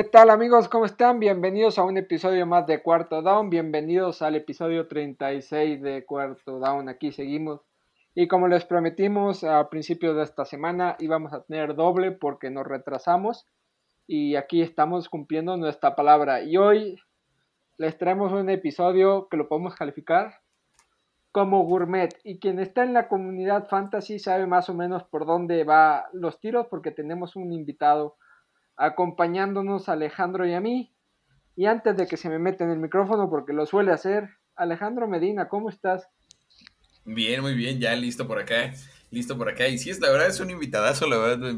¿Qué tal amigos? ¿Cómo están? Bienvenidos a un episodio más de Cuarto Down. Bienvenidos al episodio 36 de Cuarto Down. Aquí seguimos. Y como les prometimos a principios de esta semana, íbamos a tener doble porque nos retrasamos. Y aquí estamos cumpliendo nuestra palabra. Y hoy les traemos un episodio que lo podemos calificar como gourmet. Y quien está en la comunidad fantasy sabe más o menos por dónde va los tiros porque tenemos un invitado acompañándonos Alejandro y a mí. Y antes de que se me meta en el micrófono, porque lo suele hacer, Alejandro Medina, ¿cómo estás? Bien, muy bien, ya listo por acá, listo por acá. Y sí, es la verdad es un invitadazo, la verdad.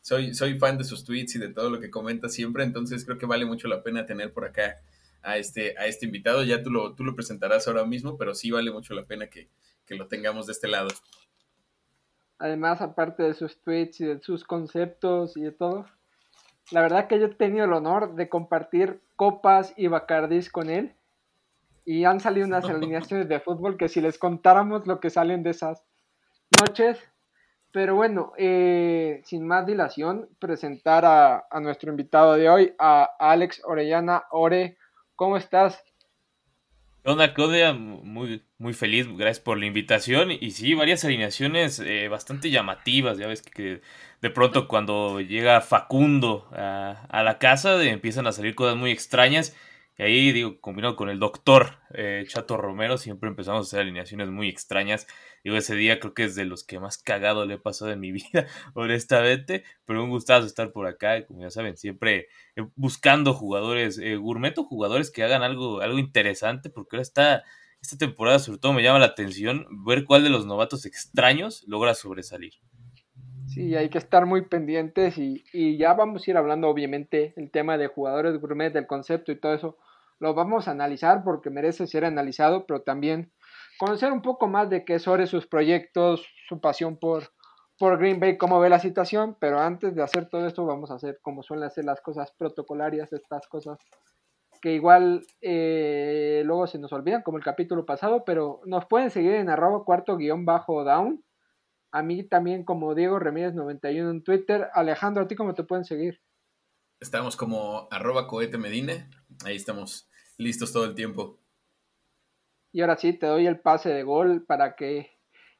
Soy, soy fan de sus tweets y de todo lo que comenta siempre, entonces creo que vale mucho la pena tener por acá a este, a este invitado. Ya tú lo, tú lo presentarás ahora mismo, pero sí vale mucho la pena que, que lo tengamos de este lado. Además, aparte de sus tweets y de sus conceptos y de todo, la verdad que yo he tenido el honor de compartir copas y bacardís con él. Y han salido unas alineaciones de fútbol que si les contáramos lo que salen de esas noches. Pero bueno, eh, sin más dilación, presentar a, nuestro invitado de hoy, a Alex Orellana. Ore, ¿cómo estás? Onda, Claudia, muy, muy feliz, gracias por la invitación. Y sí, varias alineaciones eh, bastante llamativas. Ya ves que de pronto cuando llega Facundo a, la casa empiezan a salir cosas muy extrañas. Y ahí, digo, combinado con el doctor eh, Chato Romero, siempre empezamos a hacer alineaciones muy extrañas. Digo, ese día creo que es de los que más cagado le he pasado en mi vida, honestamente. Pero un gustazo estar por acá. Como ya saben, siempre eh, buscando jugadores eh, gourmet o jugadores que hagan algo, algo interesante. Porque ahora está, esta temporada, sobre todo, me llama la atención ver cuál de los novatos extraños logra sobresalir. Sí, hay que estar muy pendientes y, y, ya vamos a ir hablando obviamente el tema de jugadores gourmet, del concepto y todo eso. Lo vamos a analizar porque merece ser analizado, pero también conocer un poco más de qué sobre sus proyectos, su pasión por, por Green Bay, cómo ve la situación. Pero antes de hacer todo esto vamos a hacer como suelen hacer las cosas protocolarias, estas cosas que igual eh, luego se nos olvidan como el capítulo pasado, pero nos pueden seguir en arroba cuarto guion bajo down a mí también como Diego Remírez 91 en Twitter. Alejandro, ¿a ti cómo te pueden seguir? Estamos como arroba cohete medina. Ahí estamos listos todo el tiempo. Y ahora sí, te doy el pase de gol para que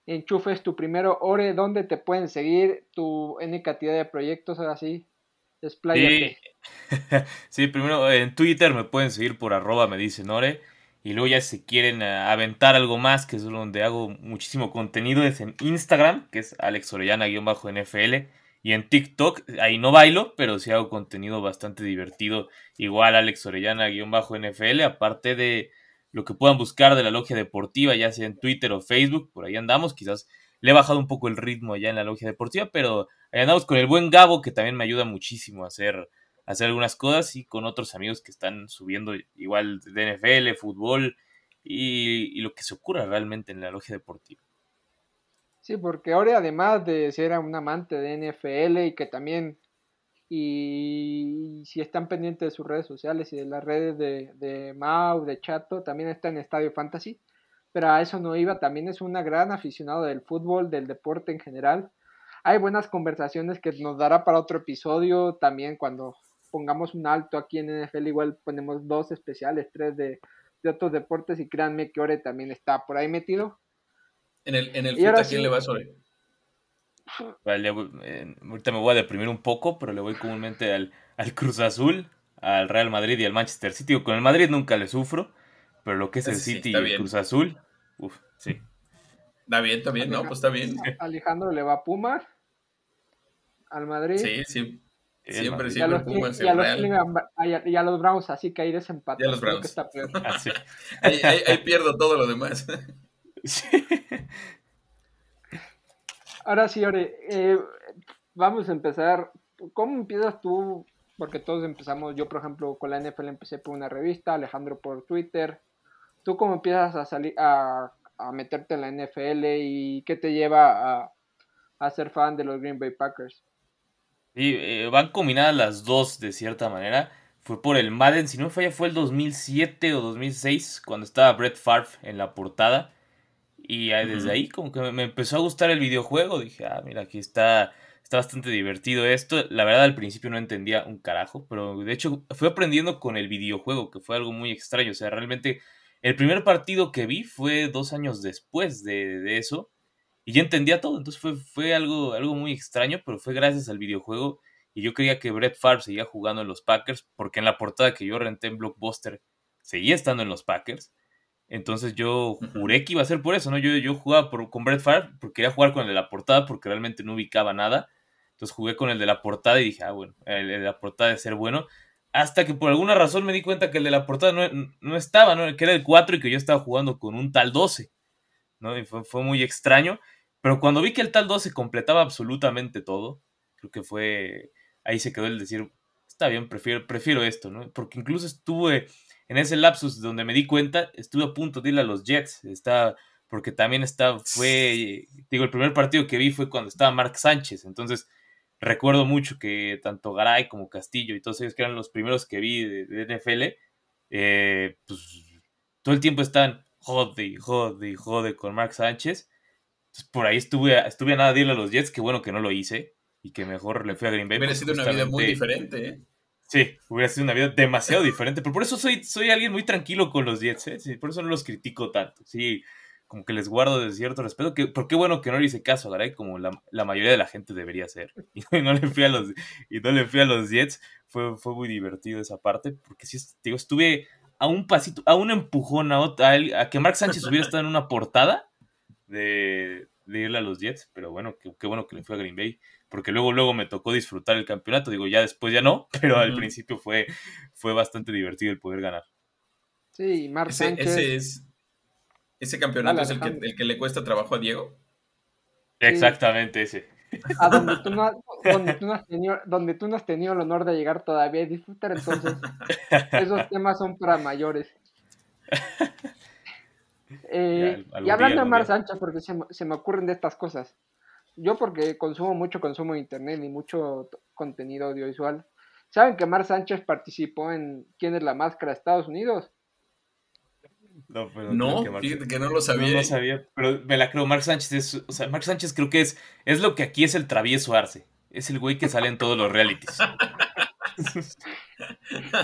enchufes tu primero Ore. ¿Dónde te pueden seguir? Tu N cantidad de proyectos, ahora sí. Sí. sí, primero en Twitter me pueden seguir por arroba me dicen Ore. Y luego ya si quieren eh, aventar algo más, que es donde hago muchísimo contenido, es en Instagram, que es Alex Orellana-NFL. Y en TikTok, ahí no bailo, pero sí hago contenido bastante divertido. Igual Alex Orellana-NFL, aparte de lo que puedan buscar de la logia deportiva, ya sea en Twitter o Facebook, por ahí andamos. Quizás le he bajado un poco el ritmo allá en la logia deportiva, pero ahí andamos con el buen Gabo, que también me ayuda muchísimo a hacer hacer algunas cosas y con otros amigos que están subiendo igual de NFL, fútbol y, lo que se ocurra realmente en la logia deportiva. Sí, porque ahora además de ser un amante de NFL y que también, y si están pendientes de sus redes sociales y de las redes de, de Mau, de Chato, también está en Estadio Fantasy, pero a eso no iba, también es una gran aficionado del fútbol, del deporte en general. Hay buenas conversaciones que nos dará para otro episodio también cuando pongamos un alto aquí en NFL, igual ponemos dos especiales, tres de, otros deportes y créanme que Ore también está por ahí metido. En el, en el ¿a quién le va Ore? Vale, eh, ahorita me voy a deprimir un poco, pero le voy comúnmente al, al, Cruz Azul, al Real Madrid y al Manchester City. Con el Madrid nunca le sufro, pero lo que es el City y el Cruz Azul, uff, sí. Está bien, está bien, no, pues está bien. Alejandro le va a Puma, al Madrid. Sí, sí. Siempre, siempre los, Pumas y a, los y a, los Browns, así que ahí desempate. Y a los Browns. Está ah, ahí, ahí, pierdo todo lo demás. Ahora sí, Ore, eh, vamos a empezar. ¿Cómo empiezas tú? Porque todos empezamos, yo por ejemplo con la NFL empecé por una revista, Alejandro por Twitter. ¿Tú cómo empiezas a salir a, a meterte en la NFL y qué te lleva a, a ser fan de los Green Bay Packers? Sí, eh, van combinadas las dos de cierta manera. Fue por el Madden, si no me falla, fue el 2007 o 2006 cuando estaba Brett Favre en la portada. Y desde ahí como que me empezó a gustar el videojuego. Dije, ah, mira, aquí está, Está bastante divertido esto. La verdad al principio no entendía un carajo, pero de hecho fui aprendiendo con el videojuego, que fue algo muy extraño. O sea, realmente el primer partido que vi fue dos años después de, eso y ya entendía todo. Entonces fue, fue algo, algo muy extraño, pero fue gracias al videojuego. Y yo creía que Brett Favre seguía jugando en los Packers, porque en la portada que yo renté en Blockbuster seguía estando en los Packers. Entonces yo juré que iba a ser por eso, ¿no? Yo, yo jugaba por, con Brett Favre porque quería jugar con el de la portada porque realmente no ubicaba nada. Entonces jugué con el de la portada y dije, ah, bueno, el de la portada debe ser bueno. Hasta que por alguna razón me di cuenta que el de la portada no, estaba, ¿no? Que era el 4 y que yo estaba jugando con un tal 12, ¿no? Y fue, muy extraño. Pero cuando vi que el tal 12 completaba absolutamente todo, creo que fue, ahí se quedó el decir, está bien, prefiero, prefiero esto, ¿no? Porque incluso estuve en ese lapsus donde me di cuenta, estuve a punto de ir a los Jets, está, porque también está, fue, digo, el primer partido que vi fue cuando estaba Mark Sánchez, entonces recuerdo mucho que tanto Garay como Castillo y todos ellos que eran los primeros que vi de, NFL, eh, pues todo el tiempo están jode y jode y jode con Mark Sánchez. Entonces, por ahí estuve, estuve a nada de irle a los Jets, que bueno que no lo hice y que mejor le fui a Green Bay. Hubiera sido una vida muy diferente, ¿eh? Sí, hubiera sido una vida demasiado diferente, pero por eso soy, soy alguien muy tranquilo con los Jets, ¿eh? por eso no los critico tanto. Sí, como que les guardo de cierto respeto, que, pero qué bueno que no le hice caso a como la, mayoría de la gente debería hacer. Y no le fui a los, y no le fui a los Jets, fue, fue muy divertido esa parte, porque sí, digo, estuve a un pasito, a un empujón a, otra, a, que Mark Sánchez hubiera estado en una portada de, de irle a los Jets, pero bueno, qué, bueno que le fue a Green Bay, porque luego, luego me tocó disfrutar el campeonato, digo, ya después ya no, pero al principio fue, fue bastante divertido el poder ganar. Sí, Mark Sánchez... es ¿Ese campeonato es el que, el que, le cuesta trabajo a Diego? Exactamente ese. A donde tú, no, donde, tú no has tenido, donde tú no has tenido el honor de llegar todavía y disfrutar, entonces esos temas son para mayores. Eh, y hablando de Mar Sánchez, porque se, se, me ocurren de estas cosas. Yo porque consumo mucho consumo de internet y mucho contenido audiovisual. ¿Saben que Mar Sánchez participó en ¿Quién es la máscara de Estados Unidos? No, pero no que, que no lo sabía. No, lo sabía, pero me la creo. Mark Sánchez es, o sea, Mark Sánchez creo que es, es lo que aquí es el travieso Arce. Es el güey que sale en todos los realities.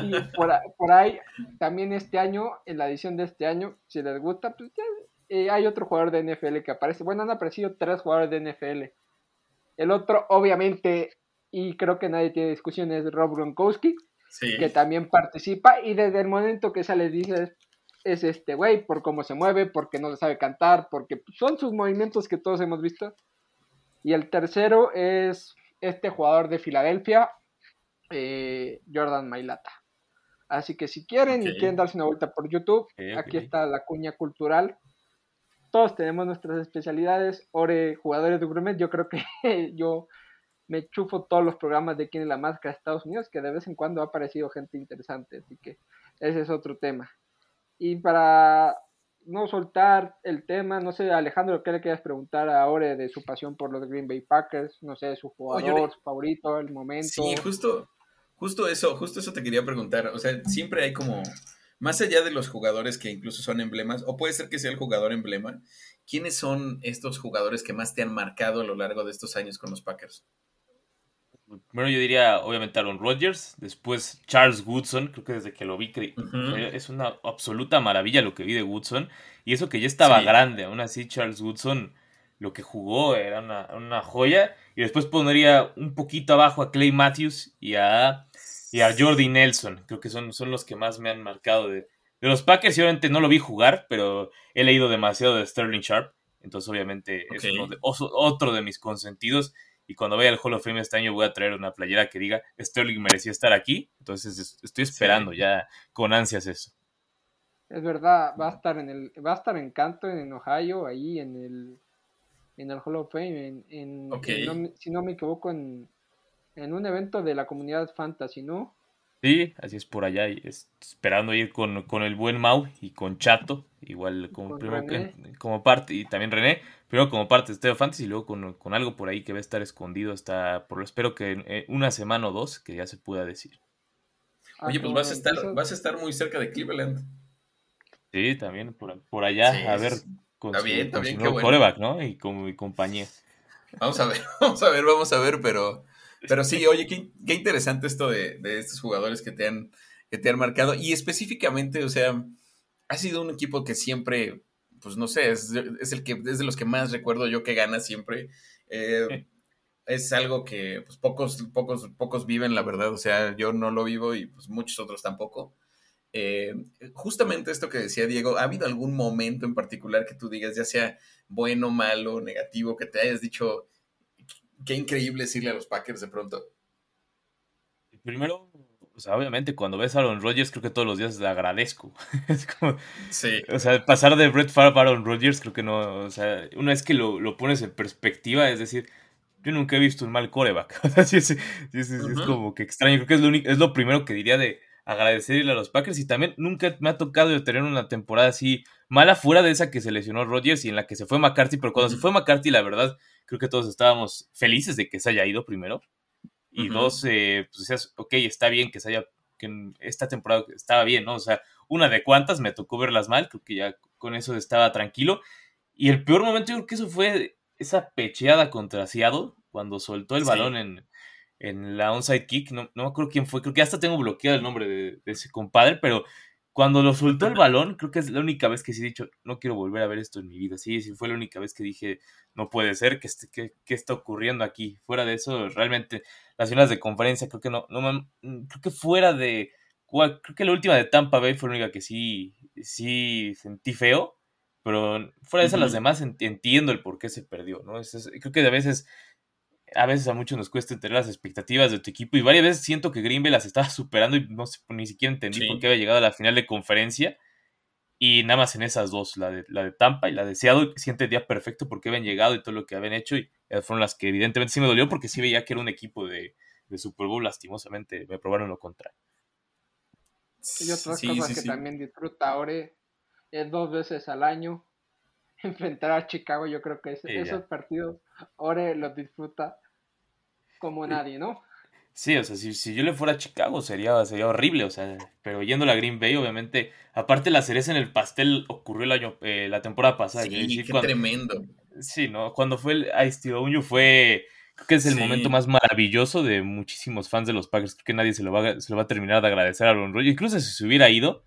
y por, por, ahí, también este año, en la edición de este año, si les gusta, pues ya, eh, hay otro jugador de NFL que aparece. Bueno, han aparecido tres jugadores de NFL. El otro, obviamente, y creo que nadie tiene discusión, es Rob Gronkowski, que también participa. Y desde el momento que sale, dices, es este güey, por cómo se mueve, porque no le sabe cantar, porque son sus movimientos que todos hemos visto. Y el tercero es este jugador de Filadelfia, eh, Jordan Mailata. Así que si quieren y quieren darse una vuelta por YouTube, aquí está la cuña cultural. Todos tenemos nuestras especialidades. Ore, jugadores de gourmet, yo creo que yo me chufo todos los programas de quién es la máscara de Estados Unidos, que de vez en cuando ha aparecido gente interesante, así que ese es otro tema. Y para no soltar el tema, no sé, Alejandro, ¿qué le quieres preguntar ahora de su pasión por los Green Bay Packers? No sé, su jugador favorito, el momento. Sí, justo, justo eso, justo eso te quería preguntar. O sea, siempre hay como, más allá de los jugadores que incluso son emblemas, o puede ser que sea el jugador emblema, ¿quiénes son estos jugadores que más te han marcado a lo largo de estos años con los Packers? Primero yo diría, obviamente, Aaron Rodgers. Después Charles Woodson. Creo que desde que lo vi, es una absoluta maravilla lo que vi de Woodson. Y eso que ya estaba grande. Aún así, Charles Woodson, lo que jugó era una, joya. Y después pondría un poquito abajo a Clay Matthews y a, y a Jordi Nelson. Creo que son, son los que más me han marcado de, de los Packers. Y obviamente no lo vi jugar, pero he leído demasiado de Sterling Sharp. Entonces, obviamente, es otro de mis consentidos. Y cuando vaya al Hall of Fame este año voy a traer una playera que diga Sterling merecía estar aquí. Entonces estoy esperando ya con ansias eso. Es verdad, va a estar en el, va a estar en Canton, en Ohio, ahí en el en el Hall of Fame, en, si no me equivoco, en, en un evento de la comunidad fantasy, ¿no? Sí, así es por allá, y esperando ir con, el buen Mau y con Chato, igual como, como parte, y también René, primero como parte de Stereo Fantasy y luego con, algo por ahí que va a estar escondido hasta, por lo espero que en una semana o dos, que ya se pueda decir. Ah, Oye, pues vas a estar, vas a estar muy cerca de Cleveland. Sí, también por, allá, a ver, con su, nuevo coreback, ¿no? Y con mi compañía. Vamos a ver, vamos a ver, vamos a ver, pero, pero sí, oye, qué, qué interesante esto de, de, estos jugadores que te, han, que te han marcado. Y específicamente, o sea, ha sido un equipo que siempre, pues no sé, es, es el que es de los que más recuerdo yo que gana siempre. Eh, es algo que pues, pocos, pocos, pocos viven, la verdad. O sea, yo no lo vivo y pues muchos otros tampoco. Eh, justamente esto que decía Diego, ¿ha habido algún momento en particular que tú digas, ya sea bueno, malo, negativo, que te hayas dicho, qué increíble decirle a los Packers de pronto? Primero, o sea, obviamente cuando ves a Aaron Rodgers, creo que todos los días le agradezco. es como, sí. O sea, pasar de Brett Favre a Aaron Rodgers, creo que no, o sea, una vez que lo, lo pones en perspectiva, es decir, yo nunca he visto un mal coreback. O sea, sí, sí, sí, es como que extraño. Creo que es lo, único, es lo primero que diría de agradecerle a los Packers. Y también nunca me ha tocado tener una temporada así mala fuera de esa que se lesionó Rodgers y en la que se fue McCarthy. Pero cuando se fue McCarthy, la verdad, creo que todos estábamos felices de que se haya ido primero. Y dos, eh, pues decías, ok, está bien que se haya, que esta temporada estaba bien, ¿no? O sea, una de cuantas me tocó verlas mal, creo que ya con eso estaba tranquilo. Y el peor momento, yo creo que eso fue esa pecheada contra Seattle, cuando soltó el balón en, en la onside kick, no, no me acuerdo quién fue, creo que hasta tengo bloqueado el nombre de, ese compadre, pero cuando lo soltó el balón, creo que es la única vez que sí he dicho, no quiero volver a ver esto en mi vida. Sí, sí, fue la única vez que dije, no puede ser, que, que, que está ocurriendo aquí? Fuera de eso, realmente, las finales de conferencia, creo que no, no creo que fuera de, creo que la última de Tampa Bay fue la única que sí, sí sentí feo, pero fuera de esas, las demás entiendo el por qué se perdió, ¿no? creo que a veces a veces a muchos nos cuesta entender las expectativas de tu equipo y varias veces siento que Green Bay las estaba superando y no sé, ni siquiera entendí por qué había llegado a la final de conferencia. Y nada más en esas dos, la de, la de Tampa y la de Seattle, siente el día perfecto porque habían llegado y todo lo que habían hecho y fueron las que evidentemente sí me dolió porque sí veía que era un equipo de, Super Bowl, lastimosamente me probaron lo contrario. Y otras cosas que también disfruta ahora es dos veces al año enfrentar a Chicago, yo creo que esos partidos Ore los disfruta como nadie, ¿no? Sí, o sea, si, yo le fuera a Chicago sería, sería horrible, o sea, pero yendo a la Green Bay, obviamente, aparte la cereza en el pastel ocurrió el año, eh, la temporada pasada. Sí, qué tremendo. Sí, ¿no? Cuando fue el Ice fue, creo que es el momento más maravilloso de muchísimos fans de los Packers, creo que nadie se lo va, se lo va a terminar de agradecer a Aaron Rodgers, incluso si se hubiera ido,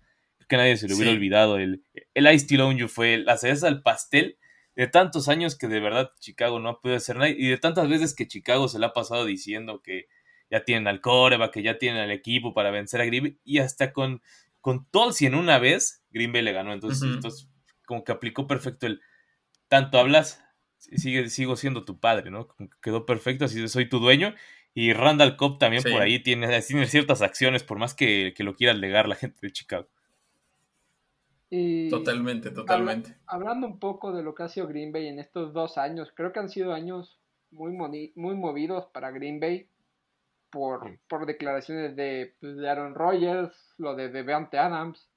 que nadie se lo hubiera olvidado, el, el Ice fue la cereza del pastel de tantos años que de verdad Chicago no ha podido hacer nada y de tantas veces que Chicago se le ha pasado diciendo que ya tienen al Coreba, que ya tienen al equipo para vencer a Green Bay y hasta con, con Tulsi en una vez Green Bay le ganó. Entonces, entonces como que aplicó perfecto el tanto hablas, sigue, sigo siendo tu padre, ¿no? quedó perfecto, así soy tu dueño. Y Randall Cobb también por ahí tiene, tiene, ciertas acciones, por más que, que lo quiera alegar la gente de Chicago totalmente, totalmente. hablando un poco de lo que ha sido Green Bay en estos dos años, creo que han sido años muy, muy movidos para Green Bay por, por declaraciones de, pues, de, Aaron Rodgers, lo de Devante Adams,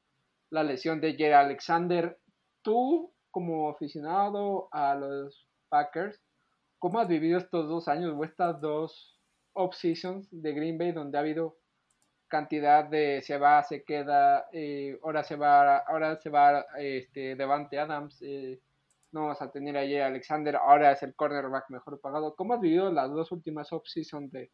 la lesión de Jerry Alexander. Tú, como aficionado a los Packers, ¿cómo has vivido estos dos años o estas dos off-seasons de Green Bay donde ha habido cantidad de se va, se queda, eh, ahora se va, ahora se va este, Devante Adams, eh, no vamos a tener ayer Alexander, ahora es el cornerback mejor pagado. ¿Cómo has vivido las dos últimas off-season de,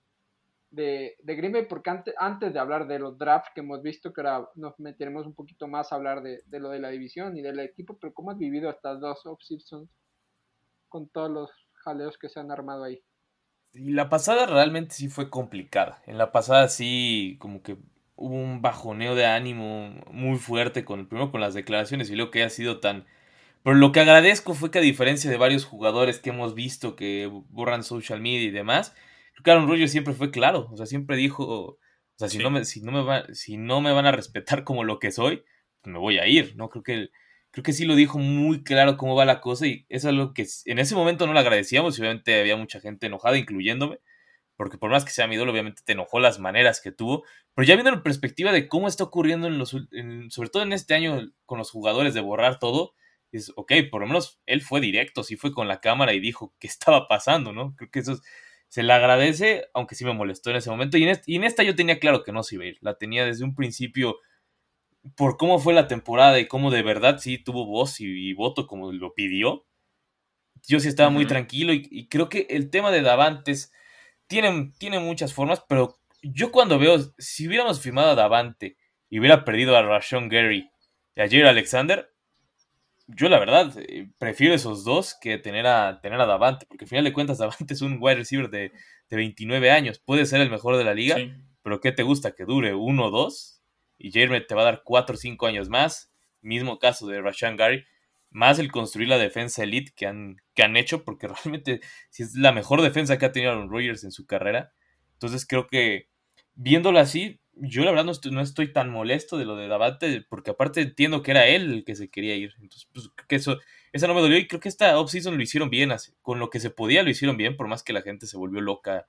de, de Green Bay? Porque antes, antes de hablar de los drafts que hemos visto, que ahora nos meteremos un poquito más a hablar de, de lo de la división y del equipo, pero ¿cómo has vivido estas dos off-seasons con todos los jaleos que se han armado ahí? Y la pasada realmente sí fue complicada. En la pasada sí, como que hubo un bajoneo de ánimo muy fuerte, con primero con las declaraciones y luego que ha sido tan... Pero lo que agradezco fue que a diferencia de varios jugadores que hemos visto que borran social media y demás, creo que Aaron Rodgers siempre fue claro. O sea, siempre dijo, o sea, si, no, me, si, no, me va, si no me van a respetar como lo que soy, pues me voy a ir, ¿no? Creo que creo que sí lo dijo muy claro cómo va la cosa y es algo que en ese momento no le agradecíamos y obviamente había mucha gente enojada, incluyéndome, porque por más que sea mi ídolo, obviamente te enojó las maneras que tuvo, pero ya viendo en perspectiva de cómo está ocurriendo en los, sobre todo en este año con los jugadores de borrar todo, es, ok, por lo menos él fue directo, sí fue con la cámara y dijo qué estaba pasando, ¿no? Creo que eso se le agradece, aunque sí me molestó en ese momento. Y en, y en esta yo tenía claro que no se iba a ir. La tenía desde un principio por cómo fue la temporada y cómo de verdad sí tuvo voz y, voto como lo pidió, yo sí estaba muy tranquilo y, creo que el tema de Davantes tiene, tiene muchas formas, pero yo cuando veo, si hubiéramos firmado a Davante y hubiera perdido a Rashon Gary y a Jair Alexander, yo la verdad eh, prefiero esos dos que tener a, tener a Davante, porque al final de cuentas Davante es un wide receiver de, de 29 años, puede ser el mejor de la liga, pero ¿qué te gusta? ¿Que dure uno o dos? Y Jair te va a dar cuatro o cinco años más, mismo caso de Rashan Gary, más el construir la defensa elite que han, que han hecho, porque realmente si es la mejor defensa que ha tenido Aaron Rodgers en su carrera. Entonces creo que viéndolo así, yo la verdad no estoy, tan molesto de lo de Davante, porque aparte entiendo que era él el que se quería ir. Entonces, pues que eso, eso no me dolió y creo que esta offseason lo hicieron bien, con lo que se podía lo hicieron bien, por más que la gente se volvió loca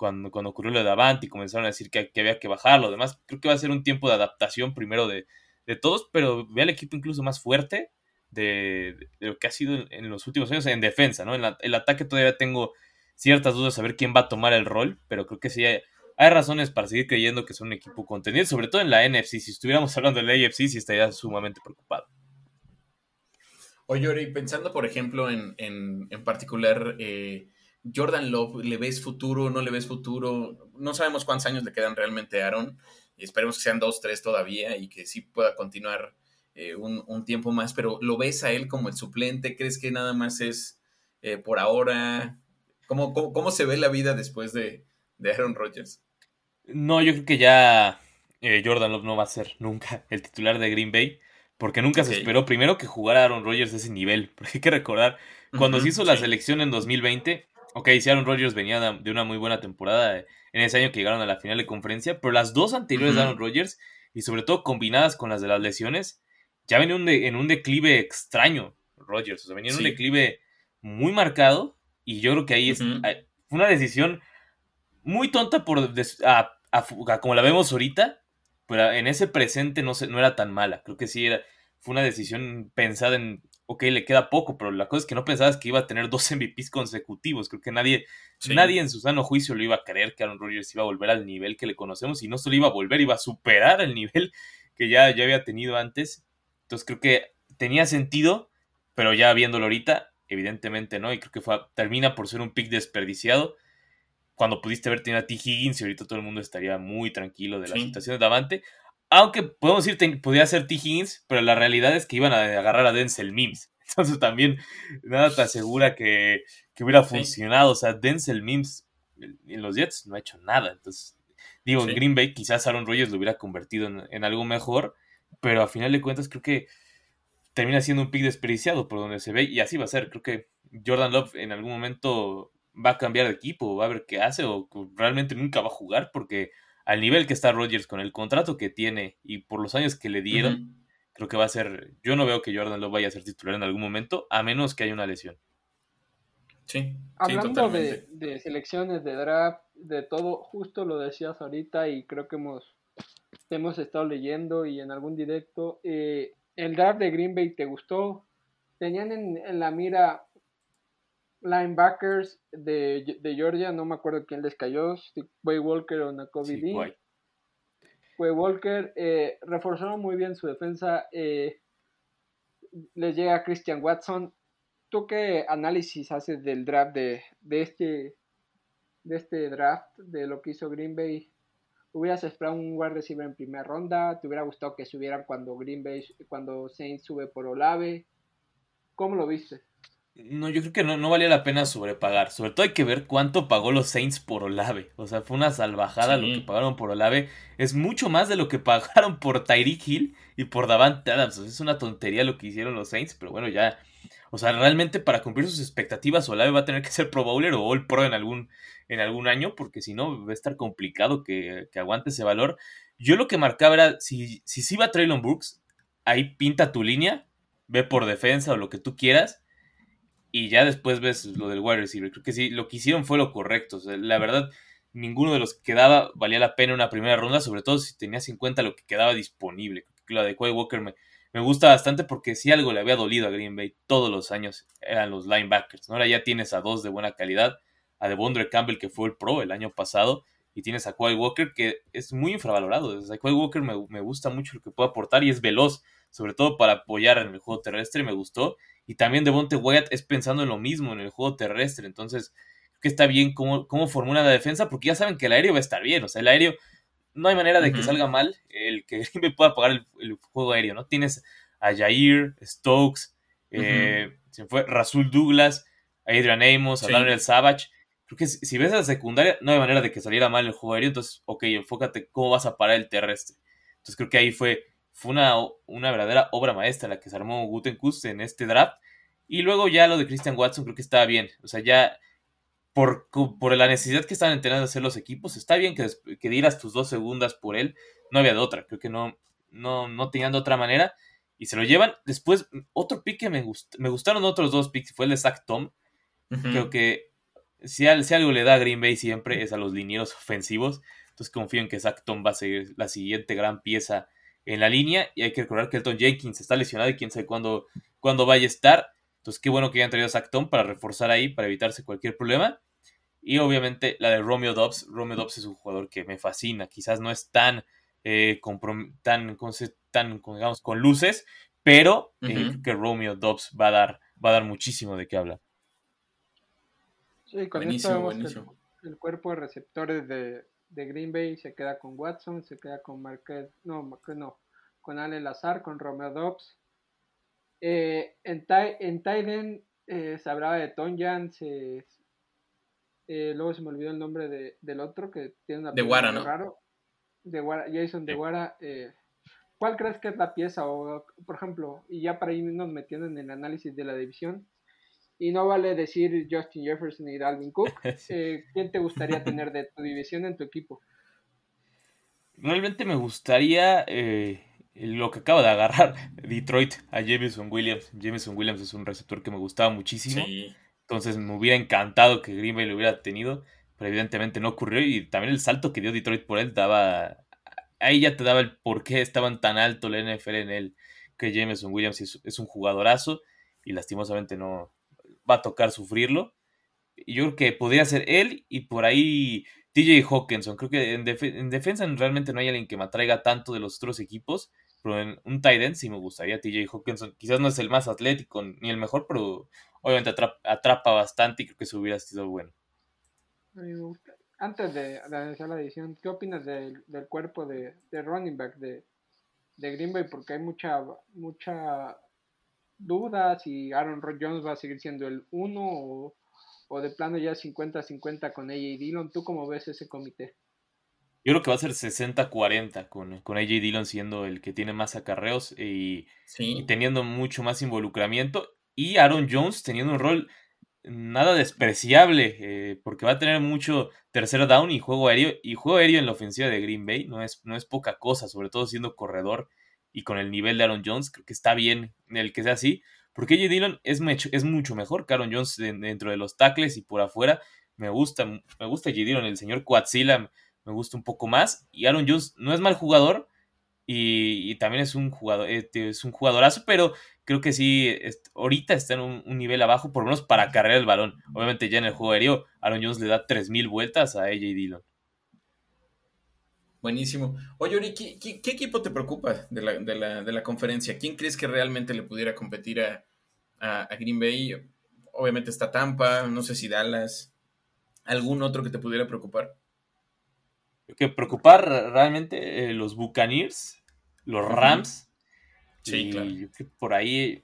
cuando, cuando ocurrió lo de Davante y comenzaron a decir que, que había que bajarlo. Además, creo que va a ser un tiempo de adaptación primero de, de todos, pero ve al equipo incluso más fuerte de, lo que ha sido en, los últimos años en defensa, ¿no? En el ataque todavía tengo ciertas dudas de saber quién va a tomar el rol, pero creo que sí hay, razones para seguir creyendo que son un equipo contenido, sobre todo en la NFC. Si estuviéramos hablando de la AFC, sí estaría sumamente preocupado. Oye, Ori, pensando, por ejemplo, en, en, particular, eh, Jordan Love, ¿le ves futuro? ¿No le ves futuro? No sabemos cuántos años le quedan realmente a Aaron. Esperemos que sean dos, tres todavía y que sí pueda continuar eh, un, tiempo más, pero ¿lo ves a él como el suplente? ¿Crees que nada más es eh, por ahora? ¿Cómo, ¿Cómo, se ve la vida después de, Aaron Rodgers? No, yo creo que ya eh, Jordan Love no va a ser nunca el titular de Green Bay, porque nunca se esperó primero que jugara Aaron Rodgers de ese nivel, porque hay que recordar, cuando se hizo la selección en 2020, ok, si Aaron Rodgers venía de una muy buena temporada en ese año que llegaron a la final de conferencia, pero las dos anteriores de Aaron Rodgers, y sobre todo combinadas con las de las lesiones, ya venía en un declive extraño, Rodgers. O sea, venía en un declive muy marcado. Y yo creo que ahí es, fue una decisión muy tonta por como la vemos ahorita. Pero en ese presente no, se, no era tan mala. Creo que sí era, fue una decisión pensada en, ok, le queda poco, pero la cosa es que no pensabas que iba a tener dos MVPs consecutivos. Creo que nadie, nadie en su sano juicio lo iba a creer que Aaron Rodgers iba a volver al nivel que le conocemos y no solo iba a volver, iba a superar el nivel que ya, ya había tenido antes. Entonces creo que tenía sentido, pero ya viéndolo ahorita, evidentemente no, y creo que fue, termina por ser un pick desperdiciado. Cuando pudiste ver tenido a T. Higgins y ahorita todo el mundo estaría muy tranquilo de la situación de Davante. Aunque podemos decir, podía ser T. Higgins, pero la realidad es que iban a agarrar a Denzel Mims. Entonces también nada te asegura que, hubiera funcionado. O sea, Denzel Mims en los Jets no ha hecho nada. Entonces, digo, en Green Bay quizás Aaron Rodgers lo hubiera convertido en, en algo mejor pero a final de cuentas creo que termina siendo un pick desperdiciado por donde se ve y así va a ser. Creo que Jordan Love en algún momento va a cambiar de equipo, va a ver qué hace o realmente nunca va a jugar porque al nivel que está Rodgers con el contrato que tiene y por los años que le dieron, creo que va a ser, yo no veo que Jordan Love vaya a ser titular en algún momento a menos que haya una lesión. Sí. Hablando de, de selecciones, de draft, de todo, justo lo decías ahorita y creo que hemos hemos estado leyendo y en algún directo. Eh, el draft de Green Bay te gustó. Tenían en, la mira linebackers de, de, Georgia, no me acuerdo quién les cayó, Way Walker o Nakobe sí, Way Walker eh, reforzaron muy bien su defensa. Eh, les llega Christian Watson. ¿Tú qué análisis haces del draft de, de este de este draft, de lo que hizo Green Bay hubieras esperado un wide receiver en primera ronda, te hubiera gustado que subieran cuando Green Bay, cuando Saints sube por Olave. ¿Cómo lo viste? No, yo creo que no, no valía la pena sobrepagar. Sobre todo hay que ver cuánto pagó los Saints por Olave. O sea, fue una salvajada lo que pagaron por Olave. Es mucho más de lo que pagaron por Tyreek Hill y por Davante Adams. es una tontería lo que hicieron los Saints, pero bueno, ya. O sea, realmente para cumplir sus expectativas, Olave va a tener que ser Pro Bowler o All Pro en algún, en algún año, porque si no va a estar complicado que, aguante ese valor. Yo lo que marcaba era, si, si sí va Traylon Brooks, ahí pinta tu línea, ve por defensa o lo que tú quieras, y ya después ves lo del wide receiver. Creo que sí, lo que hicieron fue lo correcto. la verdad, ninguno de los que quedaba valía la pena una primera ronda, sobre todo si tenías en cuenta lo que quedaba disponible. Lo de Quay Walker me, me gusta bastante porque si algo le había dolido a Green Bay todos los años eran los linebackers. Ahora ya tienes a dos de buena calidad a Devondre Campbell, que fue el pro el año pasado, y tienes a Kyle Walker que es muy infravalorado. A Kyle Walker me, me, gusta mucho lo que puede aportar y es veloz, sobre todo para apoyar en el juego terrestre, me gustó. Y también Devonte Wyatt es pensando en lo mismo en el juego terrestre, entonces creo que está bien cómo, cómo formula la defensa porque ya saben que el aéreo va a estar bien, o sea, el aéreo no hay manera de que salga mal el que me pueda pagar el, juego aéreo, ¿no? Tienes a Jair, Stokes, eh, se fue Rasul Douglas, a Adrian Amos, a Daniel Savage. Creo que si, ves a la secundaria, no hay manera de que saliera mal el juego aéreo, entonces, ok, enfócate cómo vas a parar el terrestre. Entonces creo que ahí fue, fue una, una verdadera obra maestra la que se armó Gutenkust en este draft. Y luego ya lo de Christian Watson creo que estaba bien. O sea, ya por, por la necesidad que estaban teniendo de hacer los equipos, está bien que, que dieras tus dos segundas por él. No había de otra. Creo que no, no, no tenían de otra manera. Y se lo llevan. Después, otro pick que me, me gustaron otros dos picks fue el de Zach Tom. Creo que si, si, algo le da a Green Bay siempre es a los linieros ofensivos. Entonces confío en que Zach Tom va a ser la siguiente gran pieza en la línea. Y hay que recordar que Elton Jenkins está lesionado y quién sabe cuándo, cuándo vaya a estar. Entonces, qué bueno que hayan traído a Zach Tom para reforzar ahí, para evitarse cualquier problema. Y obviamente la de Romeo Dobbs. Romeo Dobbs es un jugador que me fascina. Quizás no es tan, eh, tan, tan digamos, con luces, pero eh, creo que Romeo Dobbs va a dar, va a dar muchísimo de qué hablar. Sí, con esto vemos el, cuerpo de receptores de, Green Bay se queda con Watson, se queda con Marquez, no, no, con Ale Lazar, con Romeo Dobbs, eh, en, en eh, se hablaba de Tonjan, se, eh, luego se me olvidó el nombre de, del otro que tiene una de Guara, ¿no? raro. De Guara, Jason de Guara. ¿Cuál crees que es la pieza? O, por ejemplo, y ya para irnos metiendo en el análisis de la división, y no vale decir Justin Jefferson y Dalvin Cook, ¿quién te gustaría tener de tu división en tu equipo? Realmente me gustaría lo que acaba de agarrar Detroit a Jameson Williams. Jameson Williams es un receptor que me gustaba muchísimo. Entonces me hubiera encantado que Green Bay lo hubiera tenido, pero evidentemente no ocurrió. Y también el salto que dio Detroit por él daba. Ahí ya te daba el por qué estaban tan alto la NFL en él. Que Jameson Williams es, un jugadorazo y lastimosamente no va a tocar sufrirlo. Yo creo que podría ser él y por ahí TJ Hawkinson. Creo que en, en, defensa realmente no hay alguien que me atraiga tanto de los otros equipos. Pero en un tight end sí me gustaría TJ Hawkinson. Quizás no es el más atlético ni el mejor, pero obviamente atrapa, bastante y creo que eso hubiera sido bueno. Antes de, de la edición, ¿qué opinas del, cuerpo de, running back de, de Green Bay? Porque hay mucha, mucha duda si Aaron Jones va a seguir siendo el uno o, o de plano ya 50-50 con AJ Dillon. ¿Tú cómo ves ese comité? Yo creo que va a ser 60-40 con, con AJ Dillon siendo el que tiene más acarreos y, teniendo mucho más involucramiento. Y Aaron Jones teniendo un rol nada despreciable, eh, porque va a tener mucho tercer down y juego aéreo. Y juego aéreo en la ofensiva de Green Bay no es, no es poca cosa, sobre todo siendo corredor y con el nivel de Aaron Jones. Creo que está bien el que sea así, porque AJ Dillon es, es mucho mejor que Aaron Jones dentro de los tackles y por afuera. Me gusta, me gusta AJ Dillon, el señor Quatzilla me gusta un poco más. Y Aaron Jones no es mal jugador y, también es un jugador, este, es un jugadorazo, pero creo que sí, ahorita está en un, nivel abajo, por lo menos para cargar el balón. Obviamente ya en el juego aéreo, Aaron Jones le da 3.000 vueltas a AJ Dillon. Buenísimo. Oye, Ori, ¿qué, equipo te preocupa de la, conferencia? ¿Quién crees que realmente le pudiera competir a, a, Green Bay? Obviamente está Tampa, no sé si Dallas. ¿Algún otro que te pudiera preocupar? que preocupar realmente eh, los Buccaneers, los Rams. Sí, claro. por ahí,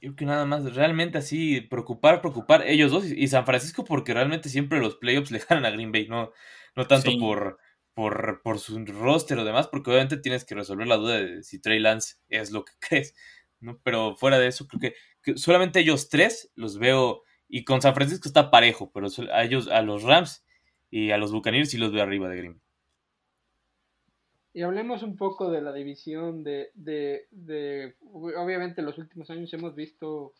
yo que nada más, realmente así, preocupar, preocupar ellos dos y, San Francisco porque realmente siempre los playoffs le ganan a Green Bay, no, no tanto por, por, por, su roster o demás, porque obviamente tienes que resolver la duda de si Trey Lance es lo que crees, ¿no? Pero fuera de eso, creo que, solamente ellos tres los veo, y con San Francisco está parejo, pero a ellos, a los Rams y a los Buccaneers sí los veo arriba de Green. Y hablemos un poco de la división de, de, de, obviamente en los últimos años hemos visto